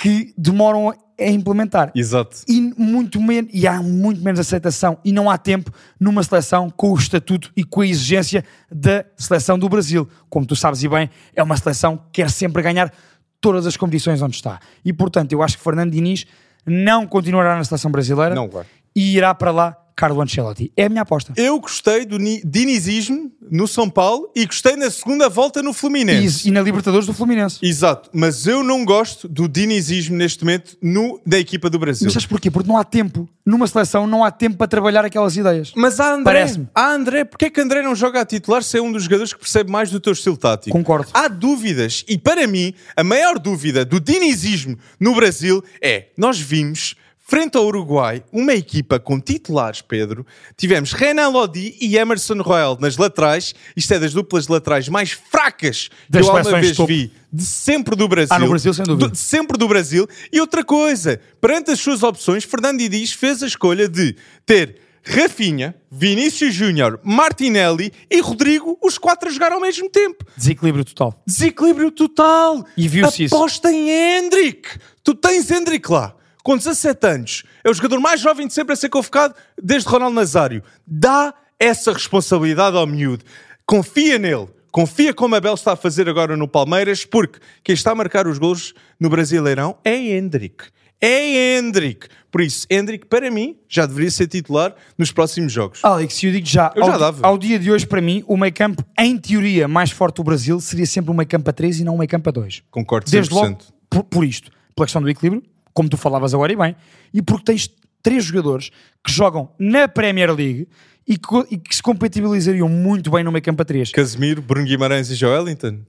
Que demoram a implementar. Exato. E, muito menos, e há muito menos aceitação e não há tempo numa seleção com o estatuto e com a exigência da seleção do Brasil. Como tu sabes e bem, é uma seleção que quer sempre ganhar todas as competições onde está. E portanto, eu acho que Fernando Diniz não continuará na seleção brasileira Não e irá para lá Carlo Ancelotti. É a minha aposta. Eu gostei do ni- dinizismo no São Paulo e gostei na segunda volta no Fluminense. E, e na Libertadores do Fluminense. Exato, mas eu não gosto do dinizismo neste momento no, da equipa do Brasil. Mas sabes porquê? Porque não há tempo. Numa seleção não há tempo para trabalhar aquelas ideias. Mas há André. Parece-me. Há André. Porquê é que André não joga a titular se é um dos jogadores que percebe mais do teu estilo tático? Concordo. Há dúvidas. E para mim, a maior dúvida do dinizismo no Brasil é: nós vimos. Frente ao Uruguai, uma equipa com titulares, Pedro. Tivemos Renan Lodi e Emerson Royal nas laterais. Isto é das duplas laterais mais fracas Das que eu alguma vez de vi de sempre do Brasil. Ah, no Brasil, sem dúvida. Do- sempre do Brasil. E outra coisa, perante as suas opções, Fernando Diniz fez a escolha de ter Rafinha, Vinícius Júnior, Martinelli e Rodrigo, os quatro a jogar ao mesmo tempo. Desequilíbrio total. Desequilíbrio total. E viu-se isso. Aposta em Hendrick. Tu tens Hendrick lá, com 17 anos. É o jogador mais jovem de sempre a ser convocado desde Ronaldo Nazário. Dá essa responsabilidade ao miúdo. Confia nele. Confia como a Bel está a fazer agora no Palmeiras, porque quem está a marcar os gols no Brasileirão é Hendrick. É Hendrick. Por isso, Hendrick, para mim, já deveria ser titular nos próximos jogos. Alex, eu digo já, Eu já ao, dava. ao dia de hoje, para mim, o meio campo, em teoria, mais forte do Brasil seria sempre um meio campo a 3 e não um meio campo a 2. Concordo 100%. Desde logo, por, por isto, pela questão do equilíbrio, como tu falavas agora e bem, e porque tens três jogadores que jogam na Premier League e que, e que se compatibilizariam muito bem no meio campo a 3. Casemiro, Bruno Guimarães e Joelinton.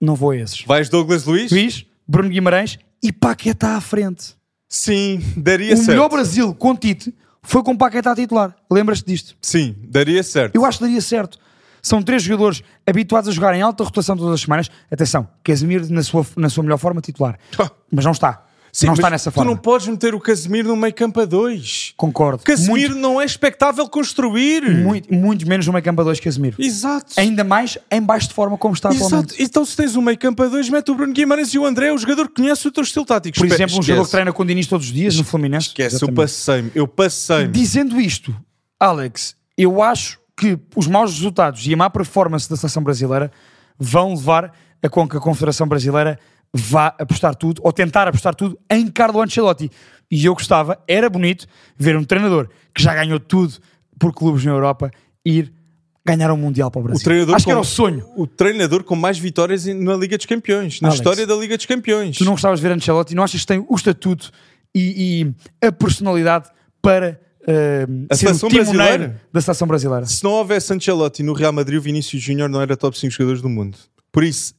Não vou a esses. Vais Douglas Luiz? Luís, Bruno Guimarães e Paquetá à frente. Sim, daria o certo. melhor Brasil com Tite foi com Paquetá a titular. Lembras-te disto? Sim, daria certo. Eu acho que daria certo. São três jogadores habituados a jogar em alta rotação todas as semanas. Atenção, Casemiro na sua, na sua melhor forma titular. Mas não está. Sim, não está nessa tu forma. não podes meter o Casemiro no meio campo a dois. Concordo. Casemiro não é expectável construir. Muito, muito, muito menos no meio campo a dois Casemiro. Exato. Ainda mais em baixo de forma como está Exato. atualmente. Então se tens um meio campo a dois, mete o Bruno Guimarães e o André, o jogador que conhece o teu estilo tático. Por exemplo, um jogador que treina com o Diniz todos os dias no Fluminense. Esquece, eu Exatamente. passei-me. Eu passei-me. Dizendo isto, Alex, eu acho que os maus resultados e a má performance da seleção brasileira vão levar a com que a Confederação Brasileira vá apostar tudo, ou tentar apostar tudo, em Carlo Ancelotti. E eu gostava, era bonito, ver um treinador que já ganhou tudo por clubes na Europa ir ganhar um Mundial para o Brasil. O treinador acho que era com- o sonho. O treinador com mais vitórias na Liga dos Campeões. Na Alex, história da Liga dos Campeões. Tu não gostavas de ver Ancelotti, não achas que tem o estatuto e, e a personalidade para eh, A ser seleção brasileira? da seleção brasileira? Se não houvesse Ancelotti no Real Madrid, o Vinícius Júnior não era top 5 jogadores do mundo. Por isso,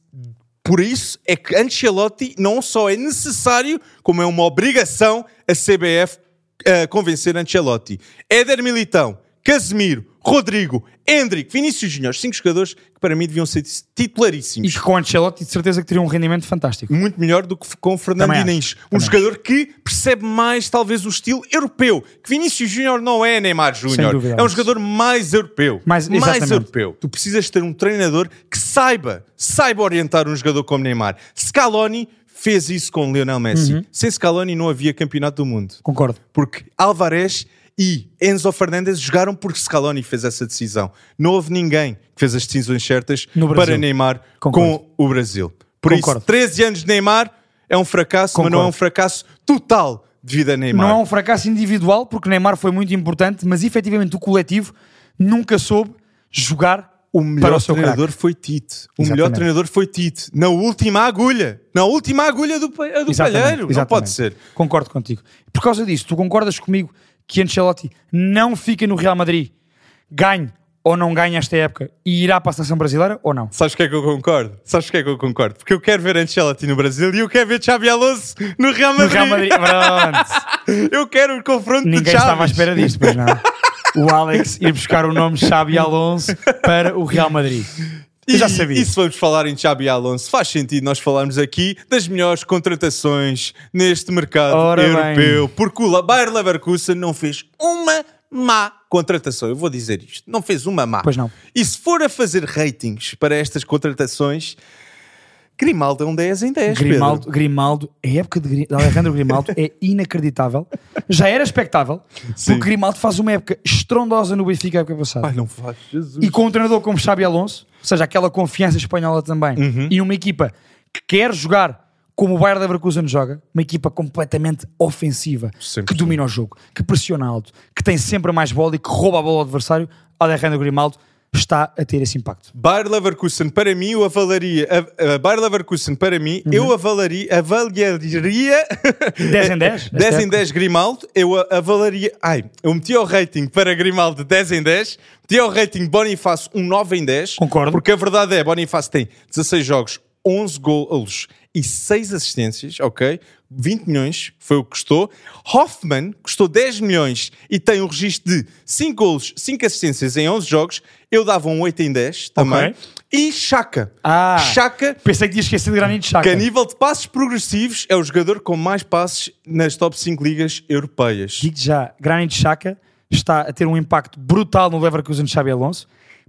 por isso é que Ancelotti não só é necessário, como é uma obrigação a CBF eh, convencer Ancelotti. Éder Militão, Casemiro, Rodrigo, Hendrick, Vinícius Júnior, cinco jogadores que para mim deviam ser E titularíssimos. que com Ancelotti de certeza que teria um rendimento fantástico. Muito melhor do que com Fernando acho, Diniz. Um também jogador que percebe mais, talvez, o estilo europeu. Que Vinícius Júnior não é Neymar Júnior. É um jogador mais europeu. Mais- exatamente. europeu. Tu precisas ter um treinador que saiba, saiba orientar um jogador como Neymar. Scaloni fez isso com Lionel Messi. Uhum. Sem Scaloni não havia campeonato do mundo. Concordo. Porque Alvarez e Enzo Fernandes jogaram porque Scaloni fez essa decisão. Não houve ninguém que fez as decisões certas para Neymar Concordo. com o Brasil. Por Concordo. isso, 13 anos de Neymar é um fracasso, mas não é Concordo. um fracasso total devido a Neymar. Não é um fracasso individual, porque Neymar foi muito importante, mas efetivamente o coletivo nunca soube jogar O para melhor o treinador foi Tite. O Exatamente. melhor treinador foi Tite. Na última agulha. Na última agulha do, do Exatamente, palheiro. Não exatamente. pode ser. Concordo contigo. Por causa disso, tu concordas comigo que Ancelotti não fica no Real Madrid, ganhe ou não ganhe esta época e irá para a seleção brasileira ou não? Sabes o que é que eu concordo? Sabes o que é que eu concordo? Porque eu quero ver Ancelotti no Brasil e eu quero ver Xabi Alonso no Real No Madrid. Real Madrid, pronto. Eu quero o confronto de Ninguém estava à espera disto, pois não. O Alex ir buscar o nome Xabi Alonso para o Real Madrid. Eu já E- sabia. E se vamos falar em Xabi Alonso, faz sentido nós falarmos aqui das melhores contratações neste mercado Ora bem. europeu, porque o Bayer Leverkusen não fez uma má contratação. Eu vou dizer isto, não fez uma má. Pois não. E se for a fazer ratings para estas contratações, Grimaldo é um 10 em 10, Grimaldo, Pedro. Grimaldo, a época de Alejandro Grimaldo é inacreditável. Já era expectável, Sim. porque Grimaldo faz uma época estrondosa no Benfica a época passada. Ai, não faz, Jesus. E com um treinador como Xabi Alonso, ou seja, aquela confiança espanhola também, Uhum. e uma equipa que quer jogar como o Bayern Leverkusen joga, uma equipa completamente ofensiva, 100%. que domina o jogo, que pressiona alto, que tem sempre mais bola e que rouba a bola ao adversário, Alejandro Grimaldo está a ter esse impacto. Bayer Leverkusen, para mim, eu avalaria. A, a Bayer Leverkusen, para mim, Uhum. eu avalaria. avaliaria 10 em 10? 10 Esta em 10 Grimaldo. Eu avalaria. Ai, eu meti o rating para Grimaldo 10 em 10. Meti o rating Bonifácio um 9 em 10. Concordo. Porque a verdade é: Bonifácio tem 16 jogos, 11 golos e 6 assistências, ok? 20 milhões foi o que custou. Hoffman custou 10 milhões e tem um registro de 5 golos, 5 assistências em 11 jogos. Eu dava um 8 em 10 também. Ok. E Chaka. Ah. Chaka, Pensei que tinha esquecido de Granit Xhaka. que a nível de passos progressivos é o jogador com mais passes nas top 5 ligas europeias. Digo já, Granit Xhaka está a ter um impacto brutal no Leverkusen de Xabi Alonso,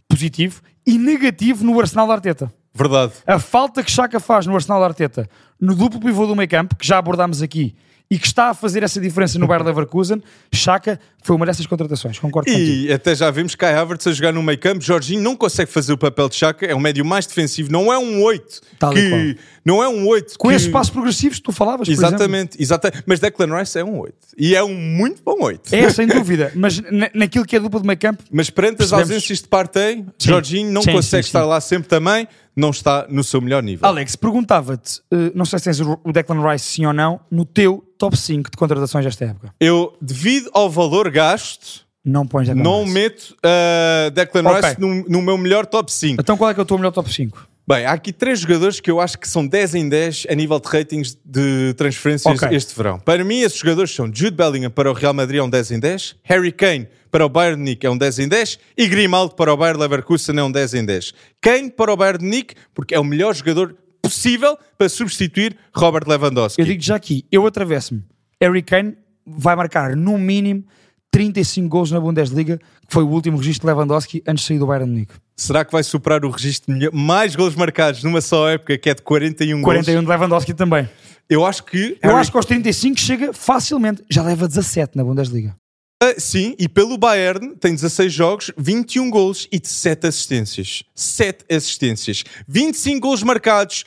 positivo, e negativo no Arsenal da Arteta. Verdade. A falta que Chaka faz no Arsenal da Arteta, no duplo pivô do meio campo, que já abordámos aqui, e que está a fazer essa diferença no Bayer Leverkusen, Chaka foi uma dessas contratações. Concordo contigo. E até já vimos Kai Havertz a jogar no meio campo. Jorginho não consegue fazer o papel de Chaka, é um médio mais defensivo, não é um 8. Tal que, não é um 8. Com que... esses passos progressivos que tu falavas. Exatamente, exatamente. Mas Declan Rice é um 8. E é um muito bom 8. É, sem dúvida. Mas na- naquilo que é dupla de meio campo, Mas perante as ausências de Partey, Jorginho não Sim, consegue sim, estar sim. lá sempre também, não está no seu melhor nível. Alex, perguntava-te, eh, não sei se tens o Declan Rice sim ou não, no teu top 5 de contratações desta época. Eu, devido ao valor gasto, Não pões Declan não Rice. meto uh, Declan Ok. Rice no, no meu melhor top 5. Então qual é que é o teu melhor top 5? Bem, há aqui três jogadores que eu acho que são 10 em 10 a nível de ratings de transferências Ok. este verão. Para mim, esses jogadores são Jude Bellingham para o Real Madrid é um 10 em 10, Harry Kane para o Bayern de Munique é um 10 em 10 e Grimaldo para o Bayern Leverkusen é um 10 em 10. Kane para o Bayern de Munique porque é o melhor jogador possível para substituir Robert Lewandowski. Eu digo já aqui, eu atravesso-me. Harry Kane vai marcar no mínimo 35 gols na Bundesliga, que foi o último registro de Lewandowski antes de sair do Bayern de Munique. Será que vai superar o registro de mais gols marcados numa só época, que é de 41, 41 gols? de Lewandowski também. Eu acho que... Eu Harry- acho que aos 35 chega facilmente. Já leva 17 na Bundesliga. Ah, sim, e pelo Bayern tem 16 jogos, 21 gols e 7 assistências. 7 assistências. 25 gols marcados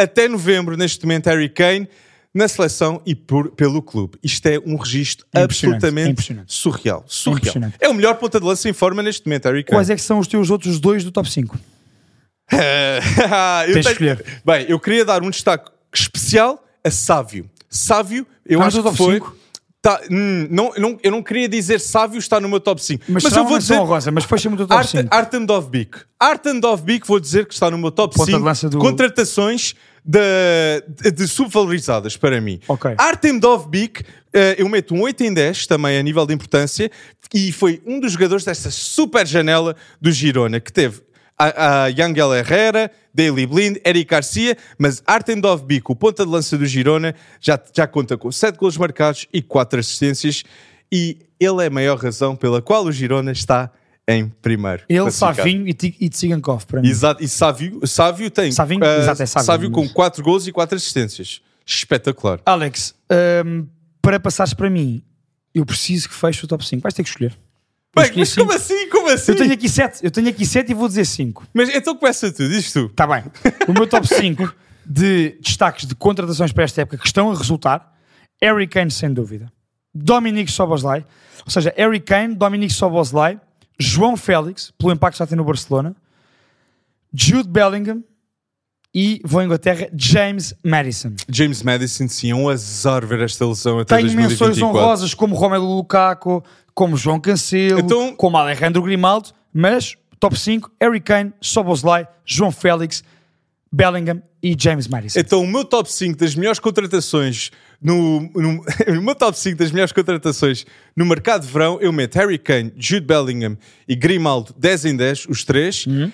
até novembro, neste momento, Harry Kane, na seleção e por- pelo clube. Isto é um registro É impressionante, absolutamente é impressionante. surreal. surreal. impressionante. É o melhor ponta de lança em forma neste momento, Harry Kane. Quais é que são os teus outros dois do top 5? Eu Tens tenho- escolher. Bem, eu queria dar um destaque especial a Sávio. Sávio, eu acho que foi... cinco? Tá, hum, não, eu não, eu não queria dizer Sávio está no meu top 5. Mas, Mas, eu vou dizer honrosa, mas foi sempre o teu top Art, 5. Artem Dovbik. Artem Dovbik, vou dizer que está no meu top Ponta de 5 lança do- contratações de, de, subvalorizadas para mim. Ok. Artem Dovbik, eh, eu meto um 8 em 10 também a nível de importância e foi um dos jogadores dessa super janela do Girona que teve a, a Yangel Herrera, Daily Blind, Eric Garcia, mas Artem Dovbik, o ponta de lança do Girona, já, já conta com 7 gols marcados e 4 assistências e ele é a maior razão pela qual o Girona está em primeiro. Ele. Savinho e, e Tsigankov, para mim. Exato, e Sávio, Sávio tem Savinho? eh, Exato, é Sávio. com 4 gols e 4 assistências. Espetacular. Alex, hum, para passares para mim, eu preciso que feche o top 5. Vais ter que escolher. Bem, mas como cinco. assim? Como assim? Eu tenho aqui 7, eu tenho aqui 7 e vou dizer 5. Mas então começa tu, diz tu. Está bem. O meu top 5 de destaques de contratações para esta época que estão a resultar, Harry Kane, sem dúvida. Dominic Soboslai, ou seja, Harry Kane, Dominic Soboslai, João Félix, pelo impacto que já tem no Barcelona, Jude Bellingham e, vou à Inglaterra, James Madison. James Madison, sim, é um azar ver esta lesão até Tenho menções 2024. honrosas como Romelu Lukaku, como João Cancelo, Então- como Alejandro Grimaldo, mas top 5, Harry Kane, Soboslai, João Félix, Bellingham e James Madison. Então, o meu top 5 das melhores contratações no, no, o meu top 5 das melhores contratações no mercado de verão, eu meto Harry Kane, Jude Bellingham e Grimaldo 10 em 10, os três. Uhum.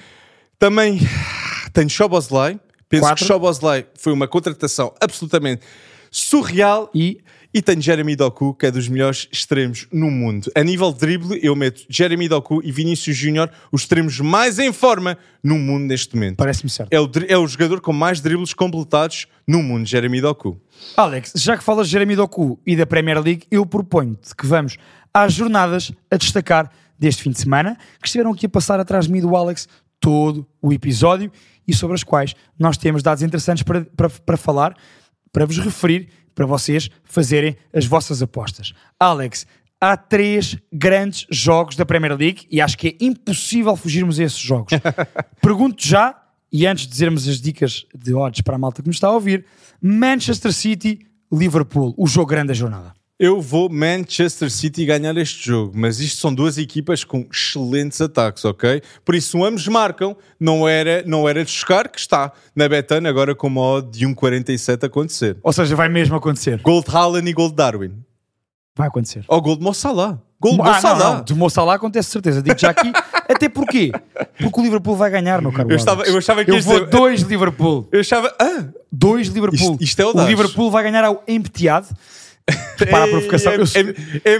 Também tenho Shoboslai. Penso Quatro. que Shoboslai foi uma contratação absolutamente surreal. E E tenho Jeremy Doku, que é dos melhores extremos no mundo. A nível de drible, eu meto Jeremy Doku e Vinícius Júnior, os extremos mais em forma no mundo neste momento. parece-me certo. É o, é o jogador com mais dribles completados no mundo, Jeremy Doku. Alex, já que falas de Jeremy Doku e da Premier League, eu proponho-te que vamos às jornadas a destacar deste fim de semana, que estiveram aqui a passar atrás de mim do Alex todo o episódio e sobre as quais nós temos dados interessantes para, para, para falar, para vos referir, para vocês fazerem as vossas apostas. Alex, há três grandes jogos da Premier League e acho que é impossível fugirmos a esses jogos. Pergunto já, e antes de dizermos as dicas de odds para a malta que nos está a ouvir, Manchester City, Liverpool, o jogo grande da jornada. Eu vou Manchester City ganhar este jogo, mas isto são duas equipas com excelentes ataques, ok? Por isso, ambos marcam, não era, não era de chocar, que está na Betano agora com uma odd de 1,47 a acontecer. Ou seja, vai mesmo acontecer. Gold Haaland e Gold Darwin. Vai acontecer. Ou Gold Mo Salah. Gold Mo Ah, não, não, de Mo Salah acontece de certeza. Digo já aqui. Até porquê? Porque o Liverpool vai ganhar, meu caro Eu estava- eu achava que Eu vou dizer- dois Liverpool. Eu achava... Ah, Dois Liverpool. Isto- isto é o audaz. Liverpool vai ganhar ao empteado. Repara a provocação. Eu sou-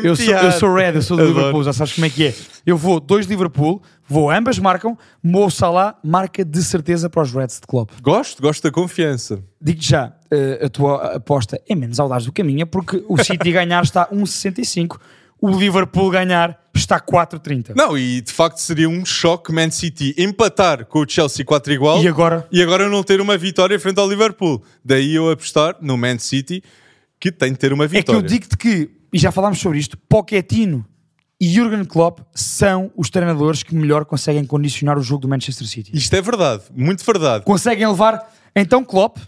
Eu sou, eu sou red, eu sou do. Liverpool, já sabes como é que é. Eu vou dois Liverpool, vou ambas marcam, Mo Salah marca de certeza para os Reds de Klopp. Gosto, gosto da confiança. Digo-te já, eh, a tua aposta é menos audaz do que a minha, porque o City ganhar está 1,65, o Liverpool ganhar está 4,30. Não, e de facto seria um choque Man City empatar com o Chelsea 4 igual E agora? e agora não ter uma vitória frente ao Liverpool. Daí eu apostar no Man City que tem de ter uma É que vitória. eu digo-te que, e já falámos sobre isto, Pochettino e Jurgen Klopp são os treinadores que melhor conseguem condicionar o jogo do Manchester City. Isto é verdade, muito verdade. conseguem levar então Klopp,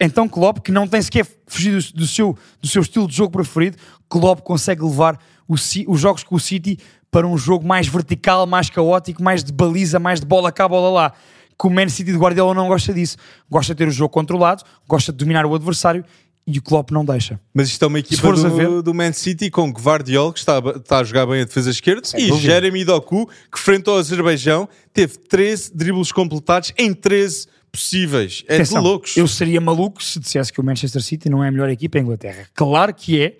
então Klopp que não tem sequer fugido do, seu, do seu estilo de jogo preferido, Klopp consegue levar o os jogos com o City para um jogo mais vertical, mais caótico, mais de baliza, mais de bola cá, bola lá. Que o Man City de Guardiola não gosta disso. Gosta de ter o jogo controlado, gosta de dominar o adversário e o Klopp não deixa. Mas isto é uma equipa do, do Man City com Guardiola, que está, a- está a jogar bem a defesa esquerda, e dúvida. Jeremy Doku, que frente ao Azerbaijão teve 13 dribles completados em 13 possíveis. É Atenção, de loucos. Eu seria maluco se dissesse que o Manchester City não é a melhor equipa em Inglaterra. Claro que é.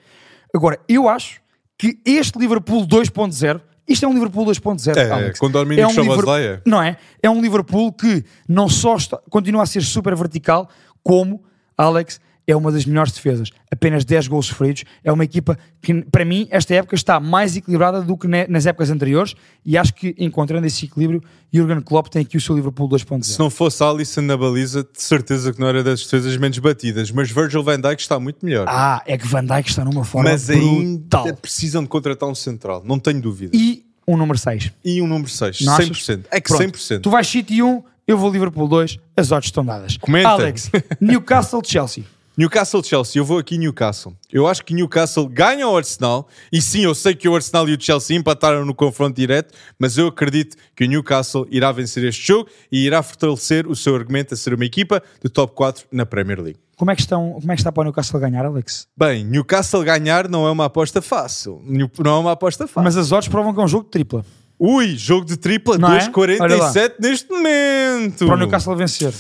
Agora, eu acho que este Liverpool 2.0, isto é um Liverpool 2.0. É, Alex. com Dominic um Liver- Szoboszlai é. Não é? É um Liverpool que não só está- continua a ser super vertical, como, Alex, é uma das melhores defesas. Apenas 10 gols sofridos. É uma equipa que, para mim, esta época está mais equilibrada do que nas épocas anteriores e acho que, encontrando esse equilíbrio, Jurgen Klopp tem aqui o seu Liverpool 2.0. Se não fosse Alisson na baliza, de certeza que não era das defesas menos batidas. Mas Virgil van Dijk está muito melhor. Ah, é que Van Dijk está numa forma Mas brutal. ainda precisam de contratar um central, não tenho dúvida. E um número 6. E um número 6, Não 100%. É que 100%. Tu vais City 1, eu vou Liverpool 2, as odds estão dadas. Comenta. Alex, Newcastle, Chelsea. Newcastle-Chelsea, eu vou aqui Newcastle. Eu acho que Newcastle ganha o Arsenal, e sim, eu sei que o Arsenal e o Chelsea empataram no confronto direto, mas eu acredito que o Newcastle irá vencer este jogo e irá fortalecer o seu argumento a ser uma equipa de top 4 na Premier League. Como é, que estão, como é que está para o Newcastle ganhar, Alex? Bem, Newcastle ganhar não é uma aposta fácil. Não é uma aposta fácil. Mas as odds provam que é um jogo de tripla. Ui, jogo de tripla, Não é? 2,47 neste momento. Para o Newcastle vencer.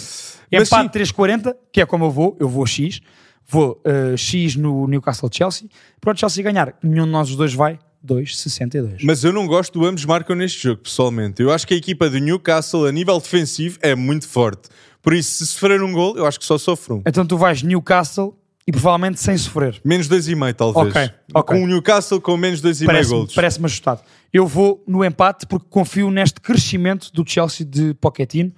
Empate 3,40, que é como eu vou, eu vou X. Vou eh, X no Newcastle-Chelsea. Para o Chelsea ganhar, nenhum de nós os dois vai, 2,62. Mas eu não gosto do ambos marcam neste jogo, pessoalmente. Eu acho que a equipa do Newcastle, a nível defensivo, é muito forte. Por isso, se sofrer um gol, eu acho que só sofre um. Então tu vais Newcastle e provavelmente sem sofrer. Menos 2,5 talvez. Ok, ok. Com o Newcastle com menos 2,5 Parece-me gols. parece ajustado. Eu vou no empate porque confio neste crescimento do Chelsea de Pochettino.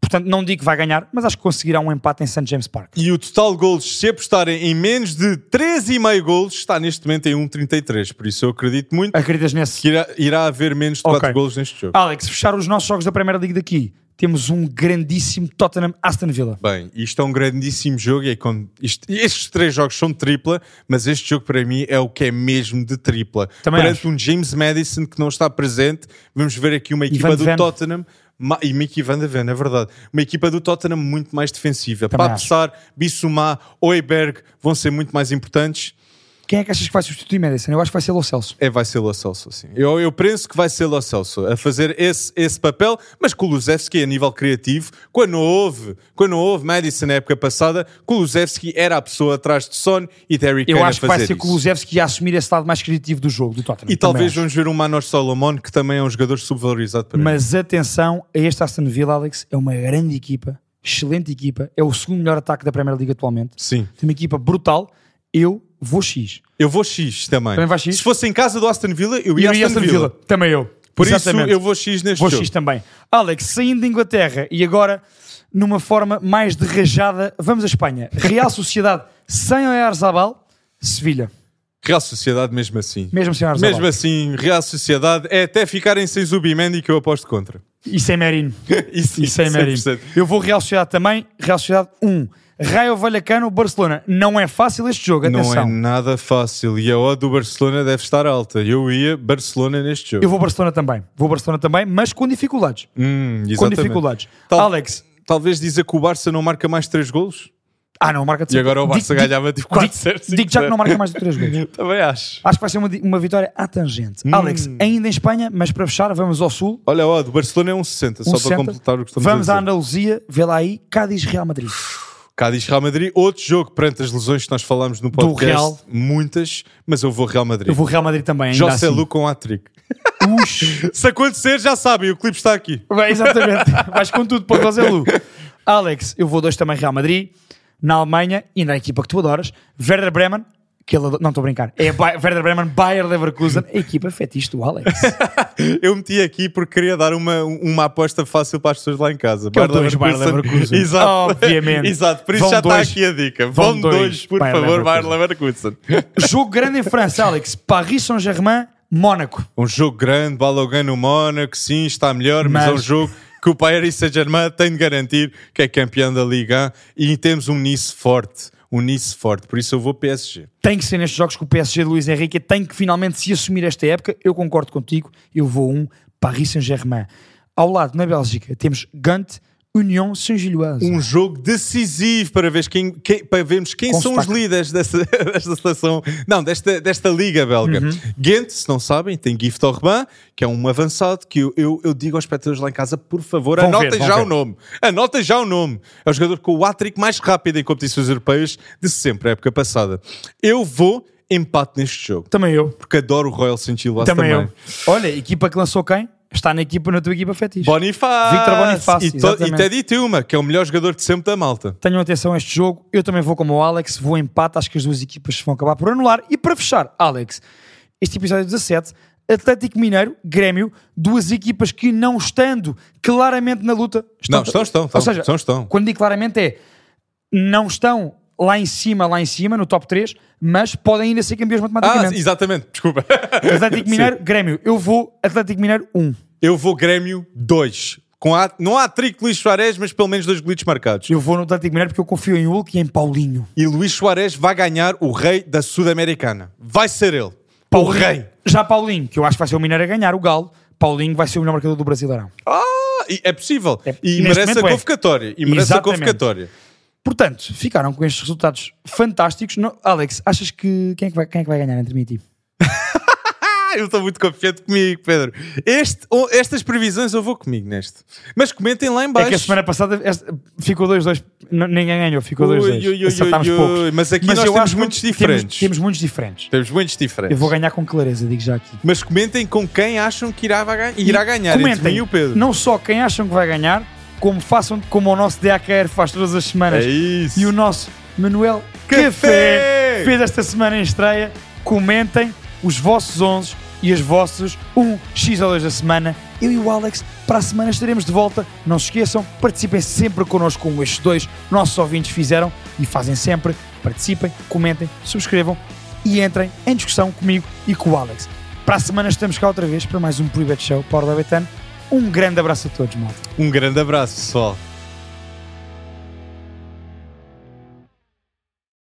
Portanto, não digo que vai ganhar, mas acho que conseguirá um empate em St. James Park. E o total de gols, se apostarem em menos de 3,5 gols, está neste momento em 1,33. Por isso eu acredito muito Acreditas nesse? que irá, irá haver menos de 4 Ok. gols neste jogo. Alex, fechar os nossos jogos da Primeira Liga daqui. Temos um grandíssimo Tottenham Aston Villa. Bem, isto é um grandíssimo jogo. E é isto- estes três jogos são de tripla, mas este jogo para mim é o que é mesmo de tripla. Também Perante acho. um James Madison que não está presente, vamos ver aqui uma equipa do. Tottenham. E Mickey Van de Ven, é verdade. Uma equipa do Tottenham muito mais defensiva. Também Pape Sarr, Bissouma, Oiberg vão ser muito mais importantes. Quem é que achas que vai substituir Madison? Eu acho que vai ser Lo Celso. É, vai ser Lo Celso, sim. Eu, eu penso que vai ser Lo Celso a fazer esse, esse papel, mas Kulusevski a nível criativo, quando houve, quando houve Madison na época passada, Kulusevski era a pessoa atrás de Son e Terry Eu Kane a acho que vai ser isso. Kulusevski a assumir esse lado mais criativo do jogo, do Tottenham. E talvez acho. vamos ver um Manos Solomon, que também é um jogador subvalorizado para mim. Mas atenção a este Aston Villa, Alex. É uma grande equipa, excelente equipa. É o segundo melhor ataque da Primeira Liga atualmente. Sim. Tem uma equipa brutal. Eu vou X. Eu vou X também. Também vai X? Se fosse em casa do Aston Villa, eu E ia eu ia Aston, Villa. Também eu. Por Exatamente. isso eu vou X neste Vou jogo. X também. Alex, saindo da Inglaterra e agora numa forma mais de rajada, vamos à Espanha. Real Sociedade sem Oyarzabal, Sevilha. Real Sociedade mesmo assim. Mesmo sem Oyarzabal. Mesmo assim, Real Sociedade é até ficarem sem Zubimendi que eu aposto contra. E sem Merino. Isso, E sem Merino. 100%. Eu vou Real Sociedade também. Real Sociedade 1. Raio Vallecano, Barcelona. Não é fácil este jogo, Não atenção. é nada fácil e a odd do Barcelona deve estar alta. Eu ia Barcelona neste jogo. Eu vou Barcelona também. Vou Barcelona também, mas com dificuldades. Hum, Com dificuldades. Tal- Alex. Talvez dizer que o Barça não marca mais 3 golos? Ah, não, marca de E agora o Barça Digo- ganhava tipo digo- 4-0, Digo, já que não 5-0. marca mais de 3 gols. Também acho. Acho que vai ser uma, uma vitória à tangente. Hum. Alex, ainda em Espanha, mas para fechar, vamos ao Sul. Olha, o Barcelona é um 60, só Um para 60. completar o que estamos Vamos à. Andaluzia, vê lá aí, Cádiz Real Madrid. Cádiz Real Madrid, outro jogo perante as lesões que nós falamos no podcast, Real. muitas, mas eu vou Real Madrid. Eu vou Real Madrid também, José assim. Lu com hat-trick. Se acontecer, já sabem, o clipe está aqui. Vai, exatamente. Vais com tudo para o José Lu. Alex, eu vou dois também Real Madrid. Na Alemanha, e na equipa que tu adoras, Werder Bremen, que ele ado- não estou a brincar, é Ba- Werder Bremen, Bayer Leverkusen, a equipa fetiche do Alex. Eu meti aqui porque queria dar uma, uma aposta fácil para as pessoas lá em casa. Que é Bayer dois Bayer Leverkusen. Exato. Obviamente. Exato, por isso Vão já está dois. aqui a dica. Vão Vão dois dois, por Bayer favor, Bayer Leverkusen. Leverkusen. Jogo grande em França, Alex. Paris Saint-Germain, Mónaco. Um jogo grande, Balogan no Mónaco, sim, está melhor, mas, é um Mas- jogo que o Paris Saint-Germain tem de garantir que é campeão da Liga 1 e temos um Nice forte. Nice forte, por isso eu vou PSG. Tem que ser nestes jogos que o PSG de Luís Henrique tem que finalmente se assumir esta época. Eu concordo contigo. Eu vou um Paris Saint-Germain. Ao lado, na Bélgica, temos Gant, Union Saint-Gilloise. Um jogo decisivo para, ver quem, quem- para vermos quem Com são sotaque. os líderes desta, desta seleção, não, desta, desta liga belga. Uhum. Ghent, se não sabem, tem Gift Orban, que é um avançado que eu, eu, eu digo aos espectadores lá em casa, por favor, Vão ver, anotem vão já ver. o nome. Anotem já o nome. É o jogador com o hat-trick mais rápido em competições europeias de sempre, a época passada. Eu vou empate neste jogo, Também eu. porque adoro o Royal Saint-Gilloise Também, também. eu. Olha, equipa que lançou quem? Está na equipa, na tua equipa fetiche. Bonifácio. Victor Bonifácio, E, to- e. Teddy Tuma, que é o melhor jogador de sempre da malta. Tenham atenção a este jogo. Eu também vou como o Alex, vou empate. Acho que as duas equipas vão acabar por anular. E para fechar, Alex, este episódio 17, Atlético Mineiro, Grêmio, duas equipas que não estando claramente na luta. Não, estão, estão, Ou estão, seja, estão, estão. quando digo claramente é não estão lá em cima, lá em cima, no top 3, mas podem ainda ser campeões Ah, matematicamente. exatamente, desculpa. Atlético Mineiro, Grêmio, eu vou Atlético Mineiro 1. Eu vou Grêmio 2. Com a, não há trick Luís Soares, mas pelo menos dois golitos marcados. Eu vou no Atlético Mineiro porque eu confio em Hulk e em Paulinho. E Luís Soares vai ganhar o rei da Sul-Americana. Vai ser ele. O rei. Já Paulinho, que eu acho que vai ser o Mineiro a ganhar, o Galo. Paulinho vai ser o melhor marcador do Brasileirão. Ah, é possível. É- e neste merece a momento é. convocatória. E merece a Exatamente. convocatória. Portanto, ficaram com estes resultados fantásticos. No- Alex, achas que quem é que vai, quem é que vai ganhar entre mim e ti? Eu estou muito confiante comigo, Pedro. Este, estas previsões eu vou comigo neste. Mas comentem lá em É baixo. que a semana passada esta- ficou 2-2. N- Ninguém ganhou, ficou 2-2. Ui, ui, ui, Acertámos poucos. Mas aqui Mas nós temos muitos temos- diferentes. Temos, muitos diferentes. Temos muitos diferentes. Eu vou ganhar com clareza, digo já aqui. Mas comentem com quem acham que irá, irá ganhar. Comentem, e o Pedro. não só quem acham que vai ganhar, como façam como o nosso DAKR faz todas as semanas. É isso. E o nosso Manuel Café! Café fez esta semana em estreia. Comentem os vossos 11 e os vossos 1x ou 2 da semana. Eu e o Alex, para a semana estaremos de volta. Não se esqueçam, participem sempre connosco como estes dois nossos ouvintes fizeram e fazem sempre. Participem, comentem, subscrevam e entrem em discussão comigo e com o Alex. Para a semana estamos cá outra vez para mais um Private Show Power da Betano. Um grande abraço a todos, malta. Um grande abraço, pessoal.